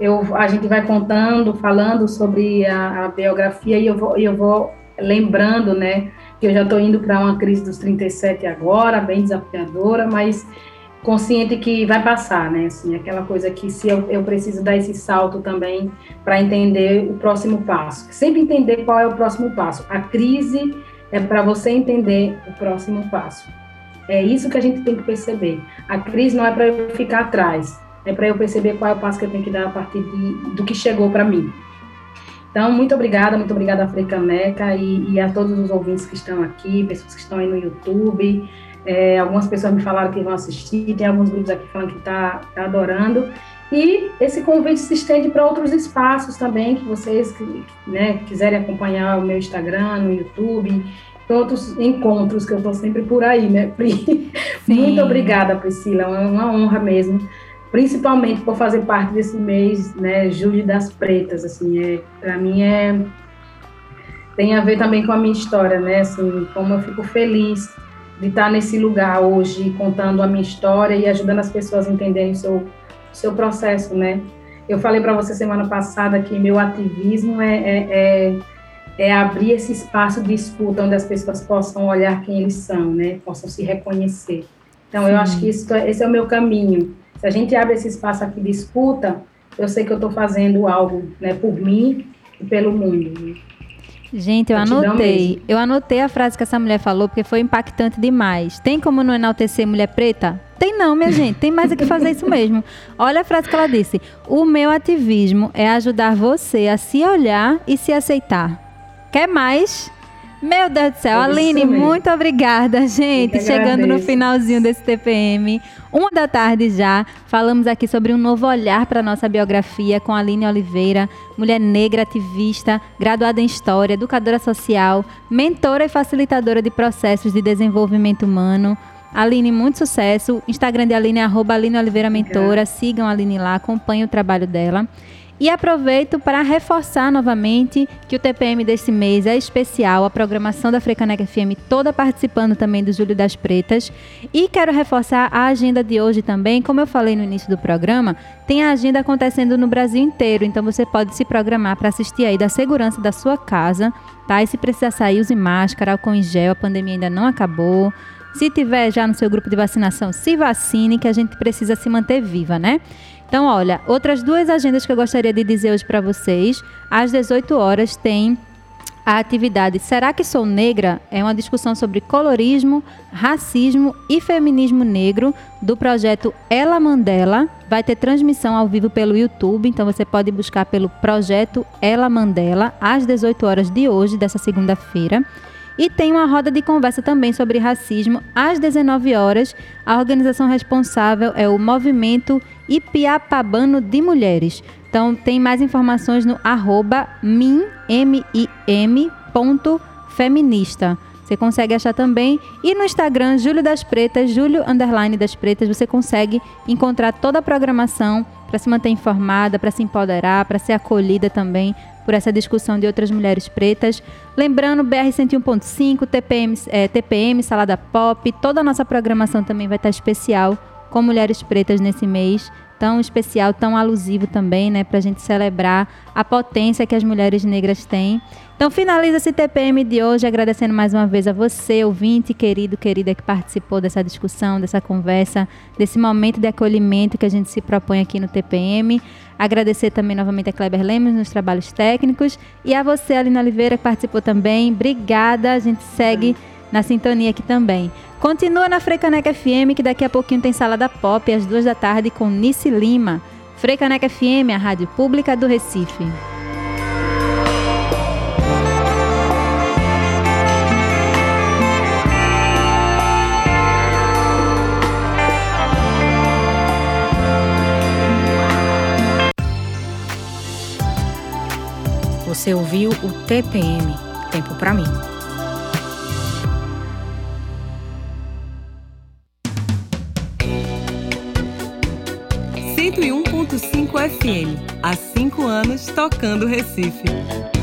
Eu, a gente vai contando, falando sobre a, a biografia e eu vou, eu vou lembrando, né? que eu já estou indo para uma crise dos 37 agora, bem desafiadora, mas consciente que vai passar, né? Assim, aquela coisa que se eu, eu preciso dar esse salto também para entender o próximo passo. Sempre entender qual é o próximo passo. A crise é para você entender o próximo passo. É isso que a gente tem que perceber. A crise não é para eu ficar atrás, é para eu perceber qual é o passo que eu tenho que dar a partir de, do que chegou para mim. Então, muito obrigada, muito obrigada a Frecaneca e, e, a todos os ouvintes que estão aqui, pessoas que estão aí no YouTube. É, algumas pessoas me falaram que vão assistir, tem alguns grupos aqui falando que está tá adorando. E esse convite se estende para outros espaços também, que vocês né, quiserem acompanhar o meu Instagram, no YouTube, outros encontros que eu estou sempre por aí, né, Pri? Muito obrigada, Priscila, é uma honra mesmo principalmente por fazer parte desse mês, né, Julho das Pretas, assim, é, para mim é tem a ver também com a minha história, né, assim, como eu fico feliz de estar nesse lugar hoje, contando a minha história e ajudando as pessoas a entenderem o seu, seu processo, né. Eu falei para você semana passada que meu ativismo é, é, é, é abrir esse espaço de escuta onde as pessoas possam olhar quem eles são, né, possam se reconhecer. Então, Sim. eu acho que isso, esse é o meu caminho, se a gente abre esse espaço aqui de escuta, eu sei que eu estou fazendo algo né, por mim e pelo mundo. Gente, eu anotei. Eu anotei a frase que essa mulher falou porque foi impactante demais. Tem como não enaltecer mulher preta? Tem não, minha gente. Tem mais é que fazer isso mesmo. Olha a frase que ela disse. O meu ativismo é ajudar você a se olhar e se aceitar. Quer mais? Meu Deus do céu. É Aline, muito obrigada, gente. Chegando no finalzinho desse TPM. Uma da tarde já. Falamos aqui sobre um novo olhar para nossa biografia com a Aline Oliveira, mulher negra, ativista, graduada em História, educadora social, mentora e facilitadora de processos de desenvolvimento humano. Aline, muito sucesso. Instagram de Aline é arroba Aline Oliveira Mentora. Sigam a Aline lá, acompanhem o trabalho dela. E aproveito para reforçar novamente que o TPM desse mês é especial, a programação da Frecaneca FM toda participando também do Júlio das Pretas. E quero reforçar a agenda de hoje também, como eu falei no início do programa, tem a agenda acontecendo no Brasil inteiro, então você pode se programar para assistir aí da segurança da sua casa, tá? E se precisar sair, use máscara, álcool em gel, a pandemia ainda não acabou. Se tiver já no seu grupo de vacinação, se vacine, que a gente precisa se manter viva, né? Então, olha, outras duas agendas que eu gostaria de dizer hoje para vocês. Às 18 horas tem a atividade Será que sou negra? É uma discussão sobre colorismo, racismo e feminismo negro do projeto Ela Mandela. Vai ter transmissão ao vivo pelo YouTube, então você pode buscar pelo projeto Ela Mandela às 18 horas de hoje, dessa segunda-feira. E tem uma roda de conversa também sobre racismo às 19 horas. A organização responsável é o Movimento Ipiapabano de Mulheres. Então tem mais informações no arroba feminista. Você consegue achar também. E no Instagram, Júlio das Pretas, Júlio Underline das Pretas, você consegue encontrar toda a programação para se manter informada, para se empoderar, para ser acolhida também por essa discussão de outras mulheres pretas. Lembrando, BR 101.5, TPM, é, TPM, Salada Pop, toda a nossa programação também vai estar especial com mulheres pretas nesse mês tão especial, tão alusivo também, né, para a gente celebrar a potência que as mulheres negras têm. Então, finaliza esse TPM de hoje agradecendo mais uma vez a você, ouvinte querido, querida, que participou dessa discussão, dessa conversa, desse momento de acolhimento que a gente se propõe aqui no TPM. Agradecer também novamente a Kleber Lemos nos trabalhos técnicos e a você, Alina Oliveira, que participou também. Obrigada. A gente segue na sintonia aqui também. Continua na Frecaneca FM, que daqui a pouquinho tem Salada Pop, às duas da tarde, com Nice Lima. Frecaneca FM, a rádio pública do Recife. Você ouviu o TPM Tempo para mim. 101.5 FM. Há cinco anos tocando Recife.